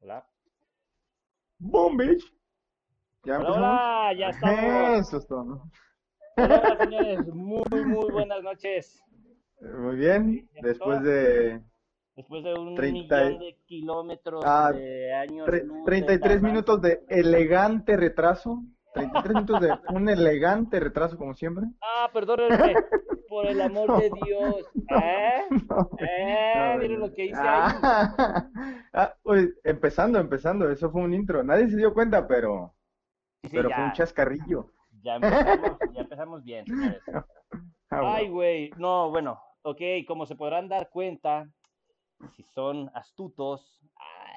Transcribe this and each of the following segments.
Hola. Boom, bitch. ¿Ya hola, hola, ya estamos. Eso es todo. Hola, hola, señores. Muy, muy buenas noches. Muy bien. Después de. Después de un 30 millón de kilómetros Ah, de años. tre- luz de 33 tardanza. minutos de elegante retraso. 33 minutos de un elegante retraso, como siempre. Ah, perdónenme. Por el amor de Dios. ¿Eh? No, ¿Eh? no, Miren no. lo que hice ahí. Ah, pues, empezando, empezando. Eso fue un intro. Nadie se dio cuenta, pero, Sí, pero ya, fue un chascarrillo. ya empezamos, ya empezamos bien, señores. Ah, Ay, güey. No, bueno. Ok, como se podrán dar cuenta, si son astutos.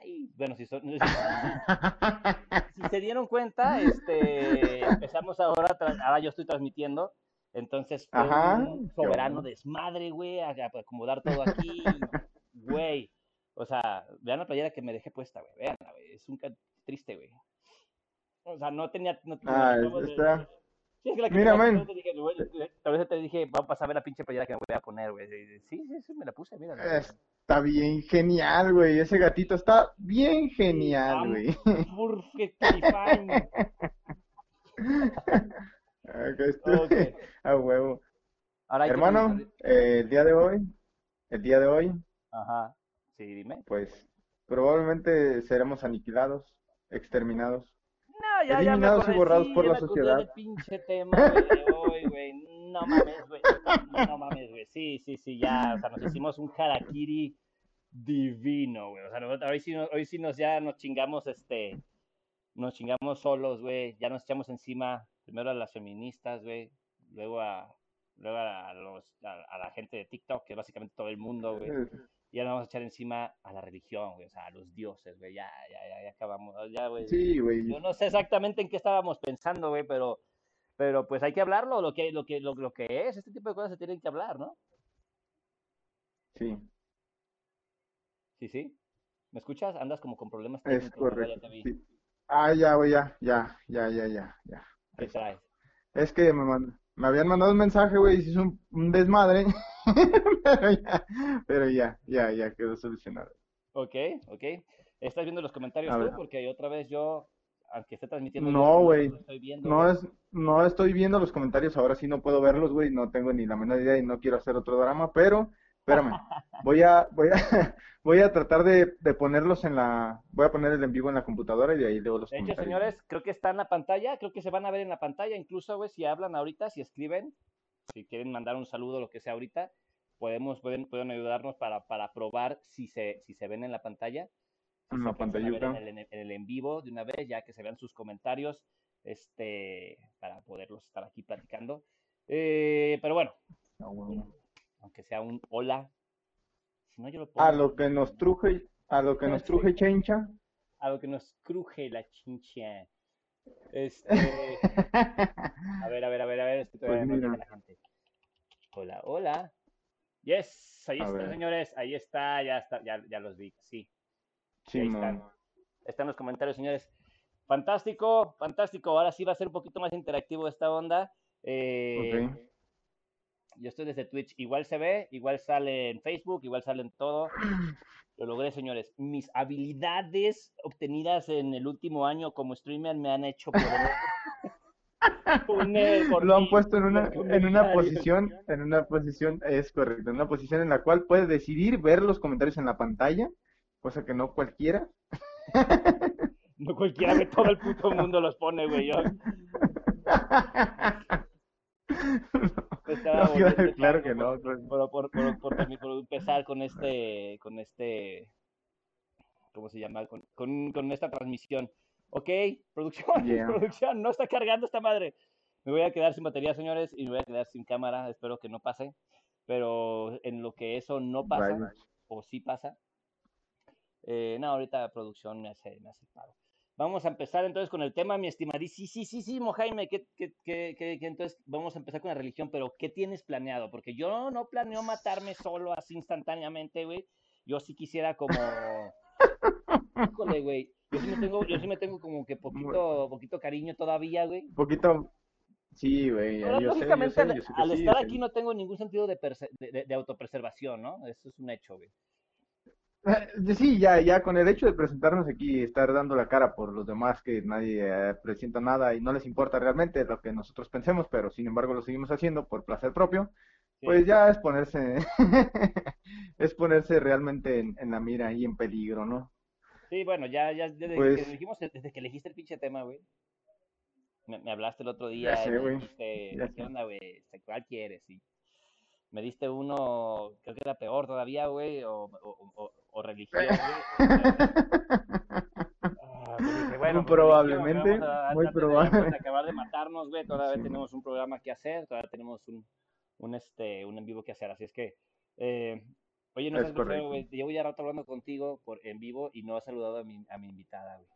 Ay, bueno, si son. si se dieron cuenta, este, empezamos ahora, ahora yo estoy transmitiendo, entonces fue Ajá, un soberano bueno. desmadre, güey, a, a acomodar todo aquí, güey, o sea, vean la playera que me dejé puesta, güey, vean, güey, es un triste, güey, o sea, no tenía, no, Ah, no- Sí, es que la que Mira, man. te dije, güey, tal vez te dije, vamos a ver la pinche playera que me voy a poner, güey. Sí, sí, sí, me la puse, mira. Está bien genial, güey. Ese gatito está bien genial, güey. Perfectly fine. Acá estoy. Ok. A huevo. Ahora Hermano, eh, el día de hoy, el día de hoy, Ajá. Sí, dime. pues probablemente seremos aniquilados, exterminados. No, ya, ya Eliminados y acordé, borrados por ya la sociedad. del pinche tema de hoy, güey. No mames, güey. No mames, güey. Sí, sí, sí, ya. O sea, nos hicimos un harakiri divino, güey. O sea, nosotros- hoy sí, nos- hoy sí nos ya nos chingamos, este, nos chingamos solos, güey. Ya nos echamos encima primero a las feministas, güey. Luego a, luego a los, a, a la gente de TikTok, que es básicamente todo el mundo, güey. Y ahora vamos a echar encima a la religión, güey. O sea, a los dioses, güey. Ya, ya, ya, ya acabamos. Ya, güey. Sí, güey. Yo no sé exactamente en qué estábamos pensando, güey, pero, pero pues hay que hablarlo, lo que, lo que, lo, lo que es, este tipo de cosas se tienen que hablar, ¿no? Sí, Sí, sí. ¿Me escuchas? Andas como con problemas es técnicos. Ya correcto. sí. Ah, ya, güey, ya, ya, ya, ya, ya, ya. ¿Qué traes? Es que me, mand- me habían mandado un mensaje, güey, y se hizo un, un desmadre. Pero ya, pero ya, ya, ya quedó solucionado. Ok, ok. ¿Estás viendo los comentarios tú? Porque otra vez yo, aunque esté transmitiendo, No, güey. lo estoy viendo, No es, no estoy viendo los comentarios, ahora sí no puedo verlos, güey, no tengo ni la menor idea y no quiero hacer otro drama, pero espérame, voy a, voy a, voy a tratar de, de ponerlos en la, voy a poner el en vivo en la computadora y de ahí leo los De hecho, señores, creo que está en la pantalla, creo que se van a ver en la pantalla, incluso, güey, si hablan ahorita, si escriben, si quieren mandar un saludo, lo que sea ahorita, podemos, pueden, pueden ayudarnos para, para probar si se, si se ven en la pantalla. si En la pantallita. En el, en el en vivo de una vez, ya que se vean sus comentarios, este, para poderlos estar aquí platicando. Eh, pero bueno, Ah, bueno. Aunque sea un hola, si no yo lo A pongo lo que nos truje, a lo que nos truje chencha. a lo que nos cruje la chincha. Este, A ver, a ver, a ver, a ver, es que todavía Pues no la gente. Hola, hola. Yes, ahí A está, ver. señores, ahí está, ya está, ya, ya los vi, sí. ahí están. Están los comentarios, señores. Fantástico, fantástico. Ahora sí va a ser un poquito más interactivo esta onda. Eh. Yo estoy desde Twitch. Igual se ve, igual sale en Facebook, igual sale en todo. Lo logré, señores. Mis habilidades obtenidas en el último año como streamer me han hecho poder poner por Lo han puesto en una, en una posición, en una posición, es correcto, en una posición en la cual puedes decidir ver los comentarios en la pantalla, cosa que no cualquiera. No cualquiera que todo el puto mundo los pone, güey. Yo estaba No, claro, que no. por, por, por, por, por- por empezar con este, con este, ¿cómo se llama? Con, con, con esta transmisión. Ok, producción, Yeah. producción, no está cargando esta madre. Me voy a quedar sin batería, señores, y me voy a quedar sin cámara. Espero que no pase. Pero en lo que eso no pasa, o sí pasa, eh, no, ahorita producción me hace, me hace paro. Vamos a empezar entonces con el tema, mi estimadísimo Jaime, que, que, que, que, que entonces vamos a empezar con la religión, pero ¿qué tienes planeado? Porque yo no planeo matarme solo así instantáneamente, güey. Yo sí quisiera como... Híjole, güey. Yo sí me tengo, yo sí me tengo como que poquito, poquito cariño todavía, güey. Un poquito, sí, güey, yo sé, yo lógicamente, sé, al, yo sé al sí, estar aquí no tengo ningún sentido de, perse- de, de- de autopreservación, ¿no? Eso es un hecho, güey. Eh, Sí, ya, ya con el hecho de presentarnos aquí y estar dando la cara por los demás que nadie eh, presenta nada y no les importa realmente lo que nosotros pensemos, pero sin embargo lo seguimos haciendo por placer propio, Sí. pues ya es ponerse, es ponerse realmente en, en la mira y en peligro, ¿no? Sí, bueno, ya, ya desde Pues- que dijimos, desde que elegiste el pinche tema, güey. Me, me hablaste el otro día Ya sé, y me güey, dijiste, ya ¿qué sé. onda, güey? Este, ¿Cuál quieres? Y me diste uno, creo que era peor todavía, güey, o, o, o, o religión, güey. Ah, pues bueno, Muy pues, probablemente, religión, a- muy antes de- probable. antes de acabar de matarnos, güey, todavía Sí. tenemos un programa que hacer, todavía tenemos un, un, este, un en vivo que hacer, así es que, eh, oye, no Es correcto. güey, llevo ya rato hablando contigo por, en vivo y no has saludado a mi, a mi invitada, güey.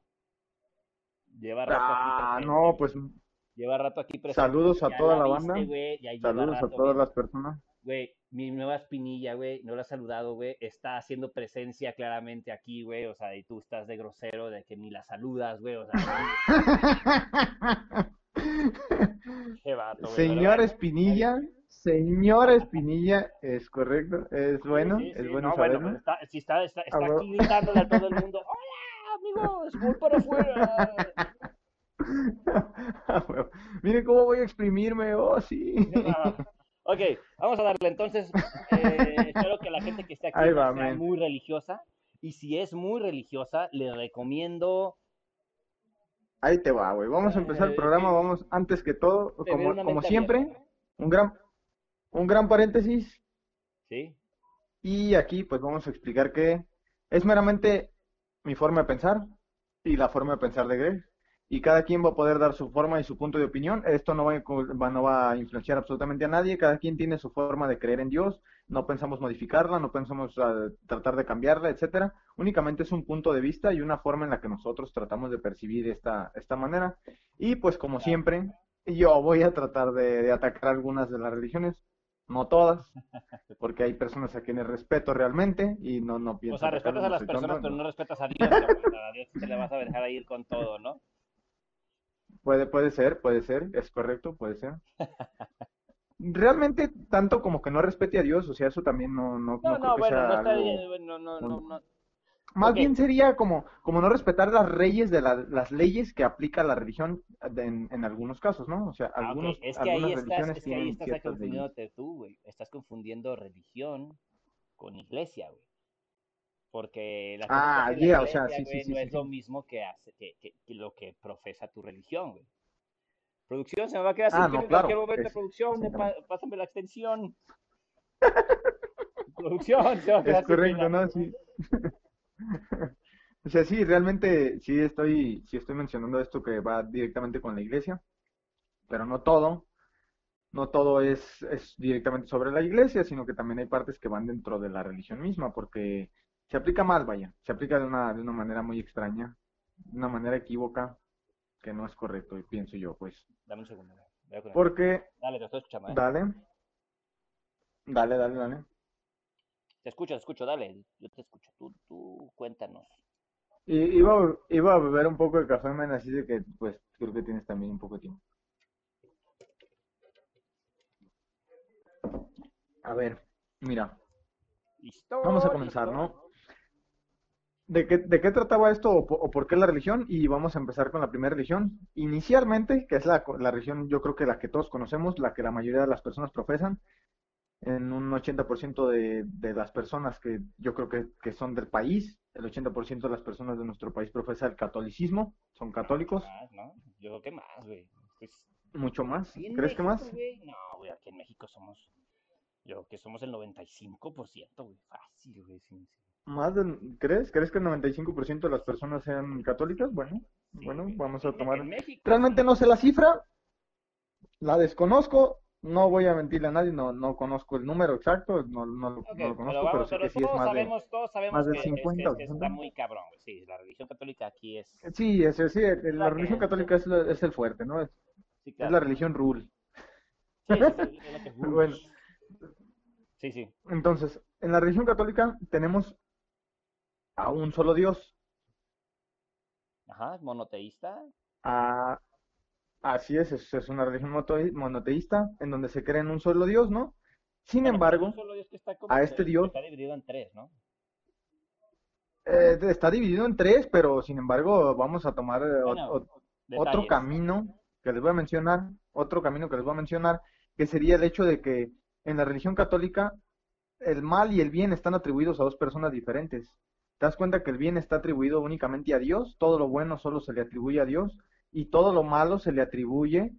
Lleva rato aquí Ah, presente, no, pues Lleva rato aquí presente. saludos a toda la viste, banda, saludos a todas las personas. Güey, mi nueva espinilla, güey, no la has saludado, güey, está haciendo presencia claramente aquí, güey, o sea, y tú estás de grosero de que ni la saludas, güey, o sea, qué vato, güey. Señor bueno, Espinilla, señor Espinilla, es correcto, es bueno, sí, es bueno no, bueno, saberlo. pues está, si está, está, está bueno. aquí gritándole a todo el mundo, hola, amigos, voy para afuera. Miren cómo voy a exprimirme, oh sí. Ok, vamos a darle entonces. eh, espero que la gente que esté aquí va, sea muy religiosa. Y si es muy religiosa, le recomiendo Ahí te va, güey. Vamos a empezar el Eh, programa, sí. vamos antes que todo, como, como siempre, abierta. un gran, un gran paréntesis. ¿Sí? Y aquí pues vamos a explicar que es meramente mi forma de pensar y la forma de pensar de Greg. Y cada quien va a poder dar su forma y su punto de opinión. Esto no va, a no va a influenciar absolutamente a nadie. Cada quien tiene su forma de creer en Dios. No pensamos modificarla, no pensamos ah, tratar de cambiarla, etcétera. Únicamente es un punto de vista y una forma en la que nosotros tratamos de percibir esta, esta manera. Y pues como siempre, yo voy a tratar de, de atacar algunas de las religiones, no todas, porque hay personas a quienes respeto realmente y no, no pienso O sea, respetas a las personas, tonto, pero no. respetas a Dios. A Dios te le vas a dejar ir con todo, ¿no? Puede, puede ser, puede ser, es correcto, puede ser. Realmente, tanto como que no respete a Dios, o sea, eso también no, no, No, no no, bueno, está algo- bien, bueno, no, no, no. Más bien sería como, como no respetar las leyes de la- las leyes que aplica la religión en, en algunos casos, ¿no? O sea, Ah, algunos, Es que ahí algunas estás, religiones es que ahí estás confundiéndote tú, güey. Estás confundiendo religión con iglesia, güey. Porque Ah, la yeah, o sea, iglesia, sí, sí, güey, sí, no es lo mismo que hace, que, que, que lo que profesa tu religión, güey. Producción, se me va a quedar sin Ah, tiempo no, claro, es- producción, de pa- pásame la extensión. producción, se va a quedar Es sin correcto. ¿no? Sí. O sea, sí, realmente sí estoy, sí estoy mencionando esto que va directamente con la iglesia, pero no todo, no todo es, es directamente sobre la iglesia, sino que también hay partes que van dentro de la religión misma, porque se aplica mal, vaya, se aplica de una, de una manera muy extraña, de una manera equívoca, que no es correcto, y pienso yo, pues. Dame un segundo. Voy a. Porque, Dale, te estoy escuchando, ¿eh? dale, dale, dale, dale. Te escucho, te escucho, dale. Yo te escucho. Tú, tú, cuéntanos. Y iba, a- iba a beber un poco de café, man, así de que, pues, creo que tienes también un poco de tiempo. A ver, mira, vamos a comenzar, ¿no? ¿De qué, de qué trataba esto o, po- o por qué la religión? Y vamos a empezar con la primera religión. Inicialmente, que es la, la religión, yo creo que la que todos conocemos, la que la mayoría de las personas profesan, en un 80% de, de las personas que yo creo que, que son del país, el 80% de las personas de nuestro país profesa el catolicismo, son católicos, Más, ¿no? Yo creo que más, güey. Pues, mucho más. ¿sí en ¿Crees que más? güey? No, güey, aquí en México somos. Yo creo que somos el 95%, güey. Fácil, güey. sí. ¿Más del- ¿crees? ¿Crees que el 95% de las personas sean católicas? Bueno, Sí, bueno, vamos a tomar. México. Realmente no sé la cifra, la desconozco, no voy a mentirle a nadie, no, no conozco el número exacto, no, no, lo- Ok, no lo conozco, pero, pero vamos, pero que sí es todos más de... sabemos, todos sabemos más del que, 50 es, es está 60. muy cabrón. Sí, la religión católica aquí es. Sí, es, sí, La religión es, católica es, la- es el fuerte, ¿no? Es, Sí, es claro. la religión rule. Sí, sí, es Bueno. Sí, sí. Entonces, en la religión católica tenemos a un solo Dios, Ajá, monoteísta. a- así es, es, es una religión monoteísta en donde se cree en un solo Dios, ¿no? Sin Bueno, embargo, un solo Dios que está como a este Dios- Está dividido en tres, ¿no? Eh, está dividido en tres, pero sin embargo vamos a tomar eh, o- Bueno, o- otro camino que les voy a mencionar, otro camino que les voy a mencionar, que sería el hecho de que en la religión católica el mal y el bien están atribuidos a dos personas diferentes. ¿Te das cuenta que el bien está atribuido únicamente a Dios? Todo lo bueno solo se le atribuye a Dios y todo lo malo se le atribuye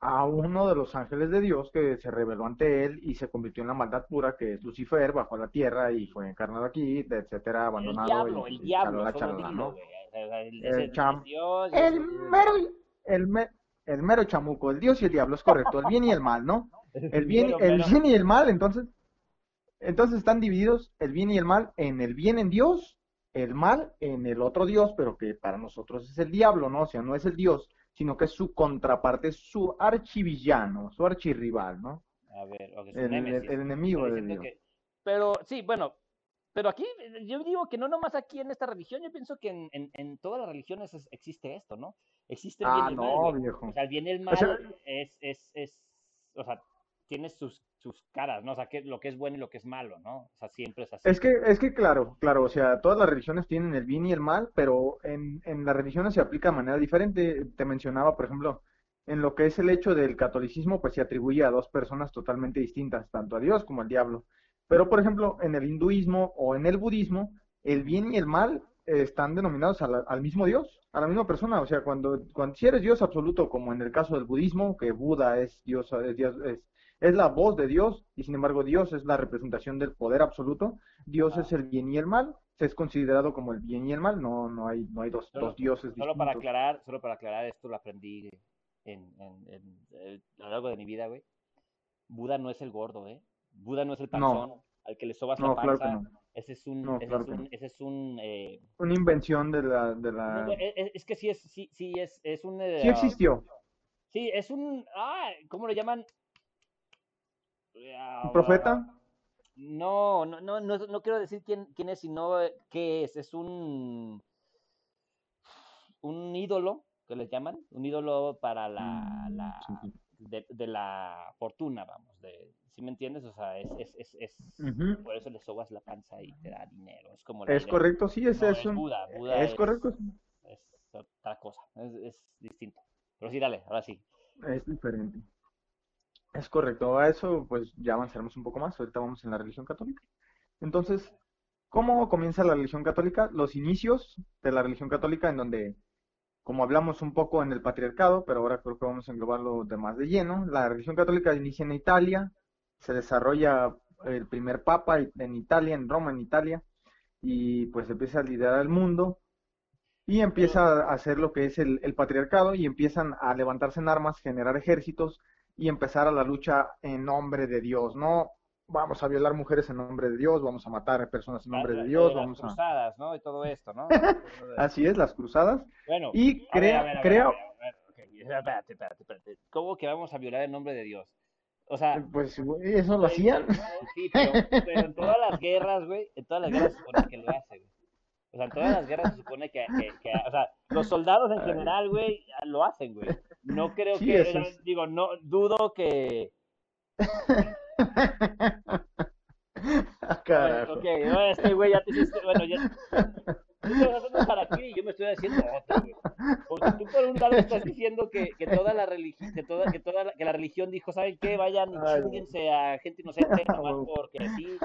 a uno de los ángeles de Dios que se rebeló ante él y se convirtió en la maldad pura, que es Lucifer, bajó a la tierra y fue encarnado aquí, etcétera, El abandonado diablo, y, el diablo, dilo, ¿no? el- El cham- Dios, El mero, el, me- el mero chamuco, el Dios y el diablo, es correcto, el bien y el mal, ¿no? El bien, el bien y el mal, entonces, entonces están divididos el bien y el mal en el bien en Dios, el mal en el otro Dios, pero que para nosotros es el diablo, ¿no? O sea, no es el Dios, sino que es su contraparte, es su archivillano, su archirrival, ¿no? A ver, ok, su El, el- némesis. el enemigo Está de diciendo Dios. que- Pero sí, bueno, pero aquí yo digo que no nomás aquí en esta religión, yo pienso que en, en, en todas las religiones es- existe esto, ¿no? Existe el bien Ah, y el mal, no, güey. viejo. O sea, el bien y el mal sea- es, es, es, o sea, tiene sus, sus caras, ¿no? O sea, que, lo que es bueno y lo que es malo, ¿no? O sea, siempre es así. Es que, es que claro, claro, o sea, todas las religiones tienen el bien y el mal, pero en, en las religiones se aplica de manera diferente. Te mencionaba, por ejemplo, en lo que es el hecho del catolicismo, pues se atribuye a dos personas totalmente distintas, tanto a Dios como al diablo. Pero, por ejemplo, en el hinduismo o en el budismo, el bien y el mal están denominados a la- al mismo Dios, a la misma persona. O sea, cuando, cuando si eres Dios absoluto, como en el caso del budismo, que Buda es Dios, es Dios, es, es la voz de Dios, y sin embargo Dios es la representación del poder absoluto. Dios Ah. es el bien y el mal, se es considerado como el bien y el mal, no, no hay, no hay dos, Solo- dos dioses Solo para distintos. aclarar, solo para aclarar, esto lo aprendí en, en, en, eh, a lo largo de mi vida, güey. Buda no es el gordo, ¿eh? Buda no es el No. panzón al que le sobas No, la claro que panza. no. Ese es un, No, ese claro es un, no. ese es un, eh, Una invención de la, de no, la... no, es, es- es que sí es, sí, sí es, es un, eh, Sí existió, sí, es un, ah, ¿cómo lo llaman? Un profeta, No, no, no, no, no quiero decir quién, quién es, sino eh, qué es. Es un, un ídolo, que les llaman, un ídolo para la, Mm, la de, de la fortuna, vamos, de, ¿sí me entiendes? O sea, es, es, es, es por eso le sobas la panza y te da dinero. Es como la Es idea. correcto, sí, es, No, es. Buda, Buda Es correcto, es otra cosa, es distinto. Pero sí, dale, ahora sí. es diferente. Es correcto, a eso pues ya avanzaremos un poco más, ahorita vamos en la religión católica. Entonces, ¿cómo comienza la religión católica? Los inicios de la religión católica en donde, como hablamos un poco en el patriarcado, pero ahora creo que vamos a englobarlo de más de lleno, la religión católica inicia en Italia, se desarrolla el primer papa en Italia, en Roma, en Italia, y pues empieza a liderar el mundo y empieza a hacer lo que es el, patriarcado y empiezan a levantarse en armas, generar ejércitos y empezar a la lucha en nombre de Dios, ¿no? Vamos a violar mujeres en nombre de Dios, vamos a matar personas en nombre La- de Dios, de las vamos a... cruzadas, ¿no? Y todo esto, ¿no? Así es, las cruzadas. Bueno, Y a a a creo, a a ok, Espérate, espérate, espérate. ¿Cómo que vamos a violar el nombre de Dios? O sea, pues güey, eso lo hacían. Sí, pero, pero en todas las guerras, güey, en todas las guerras se supone que lo hace, güey. O sea, en todas las guerras se supone que, que, que- o sea, los soldados en general, güey, lo hacen, güey. No creo Sí, que, es. digo, no, dudo que, Ah, bueno, Carajo. ok, no, este güey ya te hiciste, bueno, ya, tú vas haciendo para aquí y yo me estoy haciendo otro, güey. Porque tú por un lado estás diciendo que, que toda la religión, que toda, que toda la, que la religión dijo, ¿saben qué? Vayan y chinguense a gente inocente, nomás porque sí.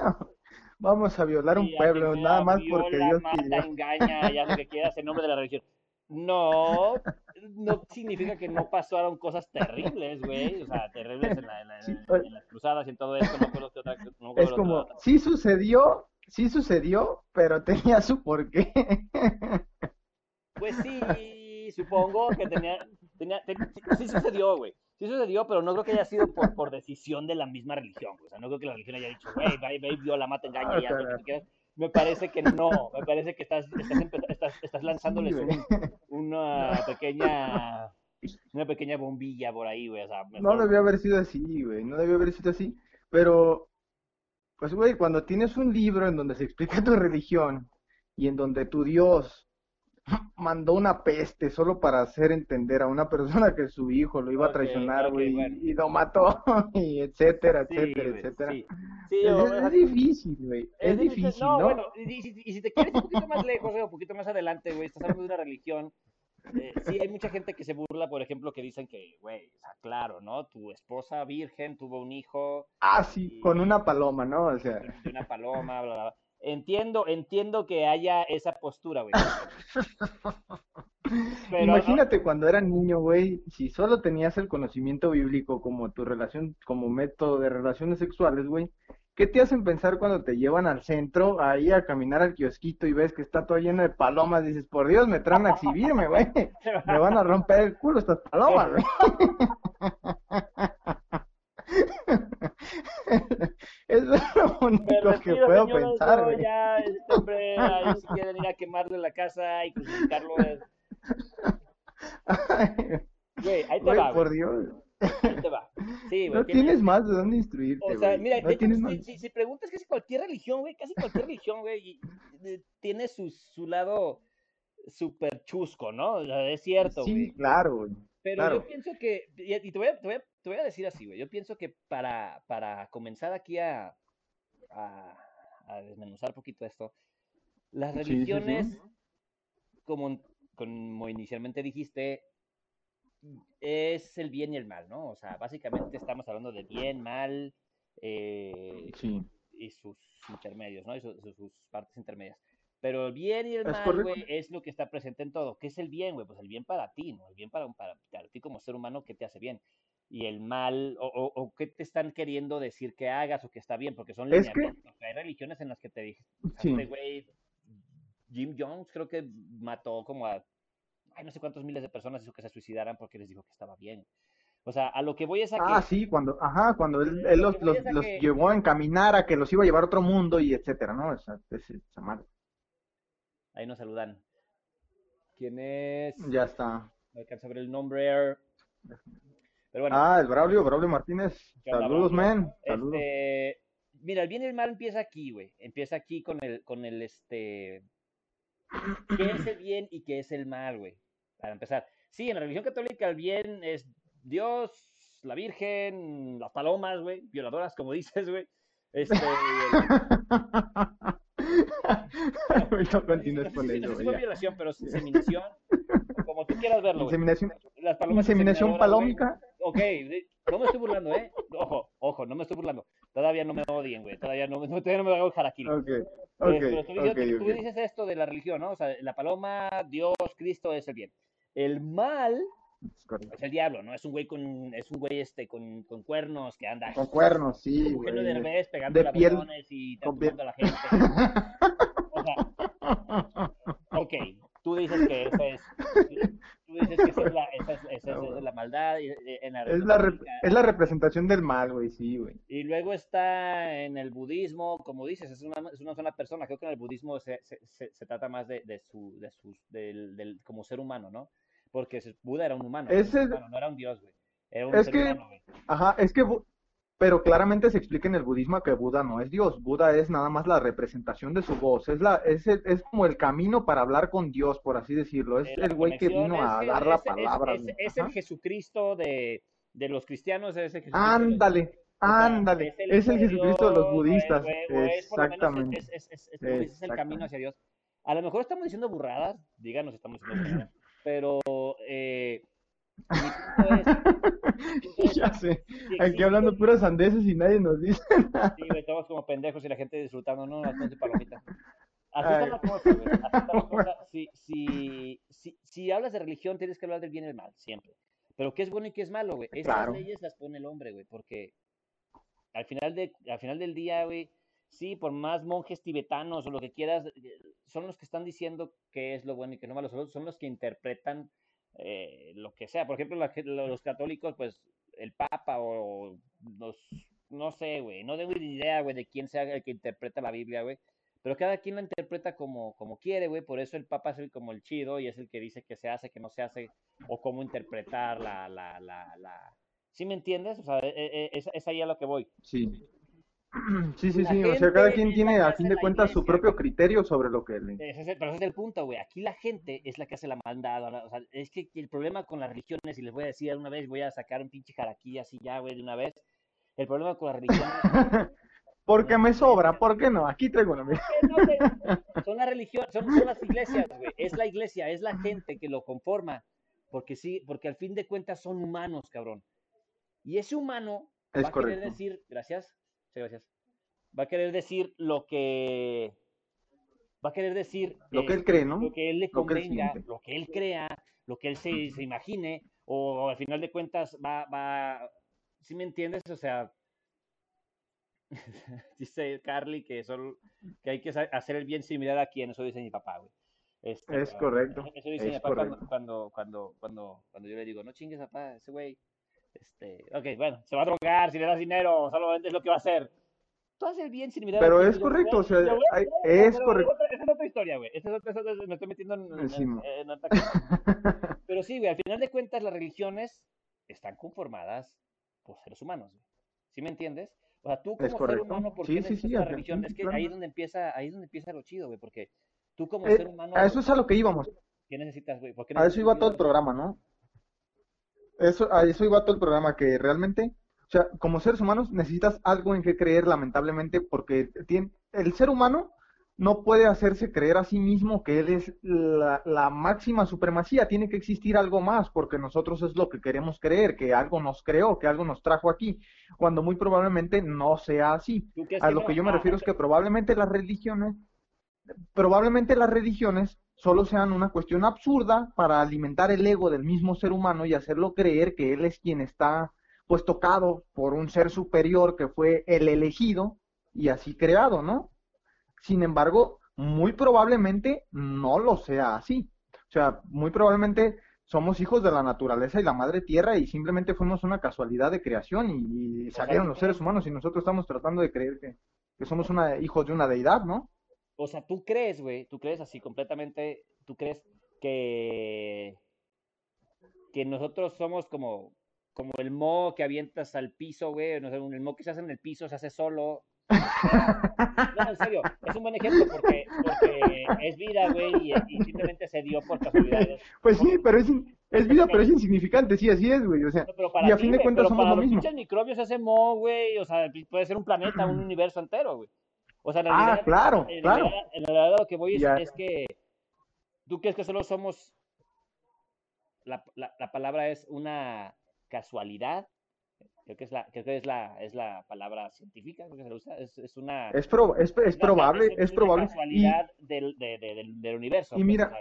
Vamos a violar un pueblo, nada más porque viola, Dios mata, pidió. engaña, ya lo que quieras en nombre de la religión. No, no significa que no pasaron cosas terribles, güey. O sea, terribles en, la- en la- en- en las cruzadas y en todo esto. No qué otra. No Es como, otra- sí sucedió, sí sucedió, pero tenía su porqué. Pues sí, supongo que tenía. tenía te- sí sucedió, güey. Sí sucedió, pero no creo que haya sido por, por decisión de la misma religión. güey. O sea, no creo que la religión haya dicho, güey, ve, ve, viola, mata, engaña, Ah, y haz lo que carajo. tú quieras. Me parece que no. Me parece que estás, estás, estás, estás lanzándoles un, una pequeña una pequeña bombilla por ahí, güey, o sea, No debió haber sido así, güey, no debió haber sido así. Pero, pues, güey, cuando tienes un libro en donde se explica tu religión y en donde tu Dios mandó una peste solo para hacer entender a una persona que su hijo lo iba a traicionar, güey, bueno. y lo mató, y etcétera, Sí, etcétera, güey, etcétera. sí. Sí, Es, difícil, güey, es, difícil, no, ¿no? bueno, y, y si- y si te quieres un poquito más lejos, o un poquito más adelante, güey, estás hablando de una religión. Eh, sí, hay mucha gente que se burla, por ejemplo, que dicen que, güey, o sea, claro, ¿no? Tu esposa virgen tuvo un hijo Ah, sí, con una paloma, ¿no? O sea, una paloma, bla, bla, bla. Entiendo, entiendo que haya esa postura, güey. Pero no- imagínate cuando eras niño, güey, si solo tenías el conocimiento bíblico como tu relación, como método de relaciones sexuales, güey, ¿qué te hacen pensar cuando te llevan al centro, ahí a caminar al kiosquito y ves que está todo lleno de palomas? Dices, por Dios, me traen a exhibirme, güey, me van a romper el culo estas palomas, güey. Eso es lo único que puedo señores, pensar, yo ya, este hombre, ahí si quieren ir a quemarle la casa y crucificarlo, güey, ahí te Güey, va, por Dios. Ahí te va. Sí, güey, No tienes- tienes más de dónde instruirte, O sea, güey. mira, No hecho, si, si- si preguntas casi cualquier religión, güey, casi cualquier religión, güey, tiene su, su lado súper chusco, ¿no? O sea, es cierto, Sí, güey. claro, güey. Pero claro. yo pienso que, y te voy a, te voy a, te voy a decir así, güey, yo pienso que para, para comenzar aquí a, a, a desmenuzar un poquito esto, las Sí, sí, sí. religiones, como, como inicialmente dijiste, es el bien y el mal, ¿no? O sea, básicamente estamos hablando de bien, mal, eh, Sí. y sus intermedios, ¿no? Y su- su- sus partes intermedias. Pero el bien y el Es mal, güey, es lo que está presente en todo. ¿Qué es el bien, güey? Pues el bien para ti, ¿no? El bien para, para, para ti como ser humano, ¿qué te hace bien? Y el mal, o, o, o qué te están queriendo decir que hagas o que está bien, porque son Es que- lineamientos. Hay religiones en las que te dije, Sí. este güey, Jim Jones, creo que mató como a, ay, no sé cuántos miles de personas hizo que se suicidaran porque les dijo que estaba bien. O sea, a lo que voy es a que... Ah, sí, cuando, ajá, cuando él, él lo los, los, es los que- llevó a encaminar a que los iba a llevar a otro mundo y etcétera, ¿no? Esa, esa, esa madre. Ahí nos saludan. ¿Quién es? Ya está. No alcanzo a ver el nombre. Pero bueno, Ah, el Braulio, Braulio Martínez. ¿qué onda, Saludos, Braulio? men. Saludos. Este, mira, el bien y el mal empieza aquí, güey. Empieza aquí con el, con el, este, ¿qué es el bien y qué es el mal, güey? Para empezar. Sí, en la religión católica el bien es Dios, la Virgen, las palomas, güey, violadoras, como dices, güey. Este, no continúes no con no eso, fue ya. violación, pero inseminación, o como tú quieras verlo. Inseminación, Las palomas inseminación palómica. Ok, de- no me estoy burlando, ¿eh? Ojo, ojo, no me estoy burlando. Todavía no me odien, güey. Todavía no, todavía no me hago el harakiri. Ok, Eh, ok, pero tú, dices- ok, tú dices esto de la religión, ¿no? O sea, la paloma, Dios, Cristo es el bien. El mal Es el diablo, ¿no? Es un güey con, es un güey este con, con cuernos que anda Con cuernos, sí, güey. Derbez pegando De piel, y transformando a la gente. O sea, ok, tú dices que esa es, dices que esa es la, esa es, esa es- esa es la maldad en la Es la, es la representación del mal, güey, sí, güey. Y luego está en el budismo, como dices, es una, es una sola persona. Creo que en el budismo se, se, se, se trata más de, de su, de sus, del, del, como ser humano, ¿no? Porque Buda era un humano, Ese es- no era un dios, güey. Era un Es ser que- humano, güey. Ajá, es que, pero claramente se explica en el budismo que Buda no es Dios, Buda es nada más la representación de su voz, es la, es, es como el camino para hablar con Dios, por así decirlo, es Eh, la el güey que vino a dar la palabra. Es, el. Jesucristo de, de los cristianos, es el Jesucristo de Ándale, o sea, ándale, es el es Jesucristo de los budistas, exactamente. Es, el camino hacia Dios. A lo mejor estamos diciendo burradas, díganos estamos diciendo burradas, pero eh, es, Ya sé, si aquí existe- hablando puras sandeces y nadie nos dice nada. Sí, estamos como pendejos y la gente disfrutando, no, palomita. Así está la cosa, güey. Así está la cosa. Si, si, si, si hablas de religión, tienes que hablar del bien y el mal, siempre. Pero qué es bueno y qué es malo, güey. Esas Claro. leyes las pone el hombre, güey, porque al final, de, al final del día, güey, sí, por más monjes tibetanos o lo que quieras, eh, son los que están diciendo qué es lo bueno y qué es lo malo. Son los que interpretan eh, lo que sea. Por ejemplo, la los católicos, pues el Papa o los, no sé, güey, no tengo ni idea, güey, de quién sea el que interpreta la Biblia, güey. Pero cada quien la interpreta como, como quiere, güey. Por eso el Papa es el, como el chido y es el que dice que se hace, que no se hace, o cómo interpretar la, la, la, la... ¿Sí me entiendes? O sea, e- e- es, es ahí a lo que voy. Sí, Sí, sí, sí, o sea, cada quien tiene a fin de cuentas su propio criterio sobre lo que le... Ese es el, pero ese es el punto, güey. Aquí la gente es la que hace la maldad. ahora, O sea, es que el problema con las religiones, y les voy a decir de una vez, voy a sacar un pinche jaraquí así ya, güey, de una vez. El problema con las religiones Porque me sobra, ¿por qué no? Aquí traigo no te- son las religiones, son, son las iglesias, güey. Es la iglesia, es la gente que lo conforma. Porque sí, porque al fin de cuentas son humanos, cabrón. Y ese humano Es va a querer correcto. decir, gracias, gracias. Va a querer decir lo que va a querer decir Lo que él cree, ¿no? lo que él le Lo que él convenga, lo que él crea, lo que él se, se imagine, o al final de cuentas va, va, ¿sí me entiendes? O sea, dice Carly que solo, que hay que hacer el bien sin mirar a quién, eso dice mi papá, güey. Este, Es correcto, Eso dice mi es papá cuando, correcto. cuando, cuando, cuando, cuando yo le digo, no chingues, papá, ese güey, este, ok, bueno, se va a drogar, si le das dinero, solamente es lo que va a hacer. Tú haces bien sin mirar Pero es correcto, o sea, yo, güey, hay- güey, es pero correcto. otra- Esa es otra historia, güey. Esa es otra, esa me estoy metiendo en, en- Simón. en otra cosa. Pero sí, güey, al final de cuentas las religiones están conformadas por seres humanos, güey. ¿Sí me entiendes? O sea, tú como ser humano, ¿por Sí, qué sí, necesitas sí, una al- religión? sí, Es que claro. ahí es donde empieza, ahí es donde empieza lo chido, güey, porque tú como Eh, ser humano, a eso es a lo que íbamos. ¿qué necesitas, güey? ¿Por qué A eso iba necesitas todo el programa, ¿no? Eso, a eso iba todo el programa, que realmente, o sea, como seres humanos necesitas algo en que creer, lamentablemente, porque tiene, el ser humano no puede hacerse creer a sí mismo que él es la, la máxima supremacía, tiene que existir algo más, porque nosotros es lo que queremos creer, que algo nos creó, que algo nos trajo aquí, cuando muy probablemente no sea así. ¿Tú crees A lo que yo me refiero es que probablemente las religiones, probablemente las religiones solo sean una cuestión absurda para alimentar el ego del mismo ser humano y hacerlo creer que él es quien está pues tocado por un ser superior que fue el elegido y así creado, ¿no? Sin embargo, muy probablemente no lo sea así. O sea, muy probablemente somos hijos de la naturaleza y la madre tierra y simplemente fuimos una casualidad de creación y, salieron ¿tú los seres humanos y nosotros estamos tratando de creer que, que somos una, hijos de una deidad, ¿no? O sea, tú crees, güey, tú crees así completamente, tú crees que, que nosotros somos como, como el mo que avientas al piso, güey, no sé, el mo que se hace en el piso se hace solo. No, en serio, es un buen ejemplo porque, porque es vida, güey, y, y simplemente se dio por casualidades. Pues sí, pero es, es vida, pero es insignificante, sí, así es, güey. O sea, No, pero para y a ti, fin de cuentas somos para lo los mismo. microbios ese mo, güey, o sea, puede ser un planeta, un universo entero, güey. O sea, en Ah, realidad, claro, en claro. realidad, en realidad lo que voy es, que tú crees que solo somos, la, la, la palabra es una casualidad, creo que es la, creo que es la, es la palabra científica, creo que se usa, es, es una... Es, es, es una- probable, es una probable. Y, casualidad del, de- de- del, del universo. y pues, mira,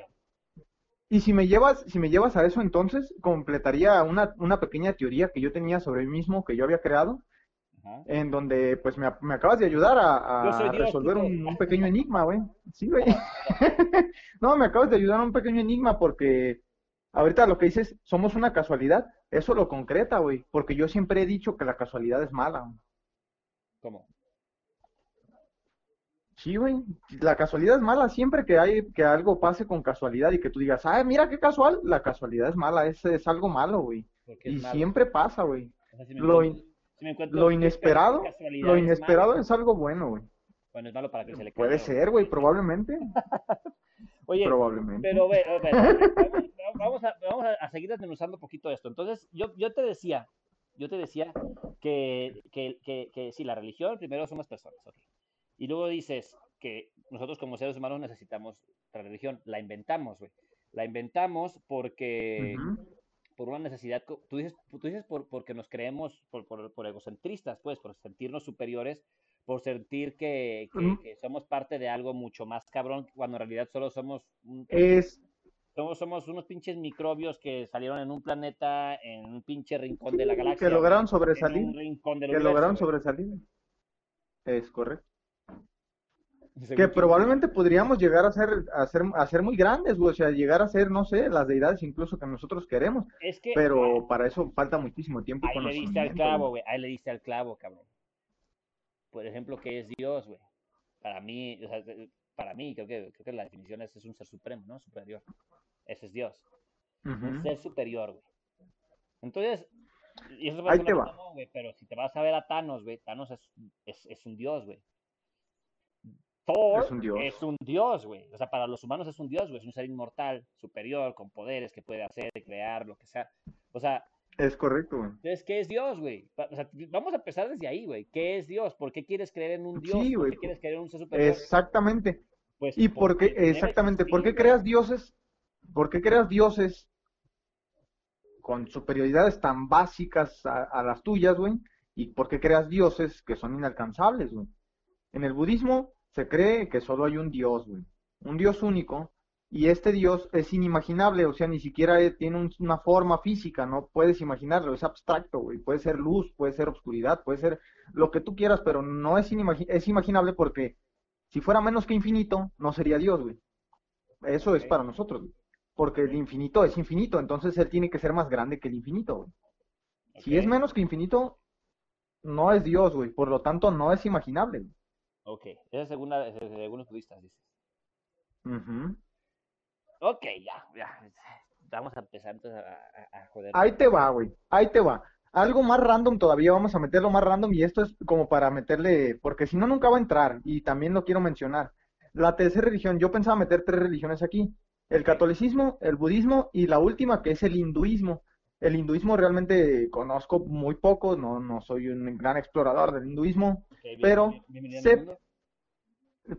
y si me llevas, si me llevas a eso, entonces completaría una, una pequeña teoría que yo tenía sobre mí mismo, que yo había creado, ajá. en donde pues me, me acabas de ayudar a, resolver un, un pequeño enigma, güey. Sí, güey. No, me acabas de ayudar a un pequeño enigma porque ahorita lo que dices, somos una casualidad. Eso lo concreta, güey. Porque yo siempre he dicho que la casualidad es mala. ¿Cómo? Sí, güey. La casualidad es mala. Siempre que hay que algo pase con casualidad y que tú digas, ah, mira qué casual, la casualidad es mala. Es, es algo malo, güey. Y malo. siempre pasa, güey. O sea, si me Lo, in- si me encuentro lo inesperado, lo es inesperado malo. es algo bueno, güey. Bueno, es malo para que se le Puede caiga, ser, güey, probablemente. Oye, Probablemente. pero ve, ve, ve, vamos, a, vamos a, seguir desmenuzando un poquito esto. Entonces, yo, yo te decía, yo te decía que, que, que, que sí, la religión, primero somos personas, ok. Y luego dices que nosotros como seres humanos necesitamos la religión, la inventamos, güey. La inventamos porque, Ujú. Por una necesidad, tú dices, tú dices por, porque nos creemos, por, por, por egocentristas, pues, por sentirnos superiores, por sentir que, que- Mm. que somos parte de algo mucho más cabrón, cuando en realidad solo somos, un- Es, somos, somos unos pinches microbios que salieron en un planeta, en un pinche rincón de la galaxia. que lograron güey, en un sobresalir, rincón del que universo, lograron sobresalir. Es correcto. Que probablemente podríamos llegar a ser, a ser, a ser muy grandes, güey, o sea, llegar a ser, no sé, las deidades incluso que nosotros queremos, Es que pero para eso falta muchísimo tiempo ahí le diste al clavo, güey. Ahí le diste al clavo, cabrón. Por ejemplo, ¿qué es Dios, güey? Para mí, o sea, para mí, creo que, creo que la definición es, es un ser supremo, ¿no? Superior. Ese es Dios. Un ser superior, güey. Entonces, Y eso va a Ahí te va. mamón, güey, pero si te vas a ver a Thanos, güey, Thanos es, es, es un dios, güey. Thor Es un dios. es un dios, güey. O sea, para los humanos es un dios, güey. Es un ser inmortal, superior, con poderes que puede hacer, crear, lo que sea. O sea, Es correcto, güey. entonces, ¿qué es Dios, güey? O sea, vamos a empezar desde ahí, güey. ¿Qué es Dios? ¿Por qué quieres creer en un Dios? Sí, ¿Por qué quieres creer en un ser superior? Exactamente. Pues ¿Y por qué? Exactamente. ¿Por qué creas dioses? ¿Por qué creas dioses con superioridades tan básicas a, a las tuyas, güey? ¿Y por qué creas dioses que son inalcanzables, güey? En el budismo se cree que solo hay un dios, güey. Un dios único. Y este dios es inimaginable, o sea, ni siquiera eh, tiene un- una forma física, no puedes imaginarlo, es abstracto, güey. Puede ser luz, puede ser obscuridad, puede ser lo que tú quieras, pero no es, inimagi- es imaginable porque si fuera menos que infinito, no sería Dios, güey. Eso es para nosotros, güey. Porque el infinito es infinito, entonces él tiene que ser más grande que el infinito, güey. Si es menos que infinito, no es Dios, güey. Por lo tanto, no es imaginable. güey. Ok, esa es de algunos budistas, dices. Ujú. Ok, ya, ya. Vamos a empezar entonces a, a, a joder. Ahí te va, güey. Ahí te va. Algo más random todavía, vamos a meterlo más random y esto es como para meterle, porque si no nunca va a entrar y también lo quiero mencionar. La tercera religión, yo pensaba meter tres religiones aquí. El catolicismo, el budismo y la última que es el hinduismo. El hinduismo realmente conozco muy poco, no, no soy un gran explorador del hinduismo, bien- pero bien- sé-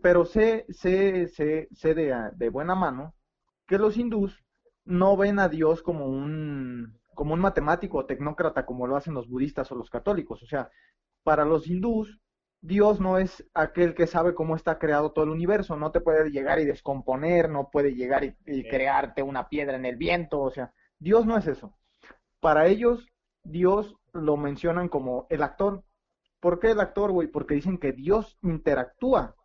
pero sé, sé, sé, sé de, de buena mano que los hindús no ven a Dios como un, como un matemático o tecnócrata como lo hacen los budistas o los católicos. O sea, para los hindús, Dios no es aquel que sabe cómo está creado todo el universo, no te puede llegar y descomponer, no puede llegar y, crearte una piedra en el viento, o sea, Dios no es eso. Para ellos, Dios lo mencionan como el actor. ¿Por qué el actor, güey? Porque dicen que Dios interactúa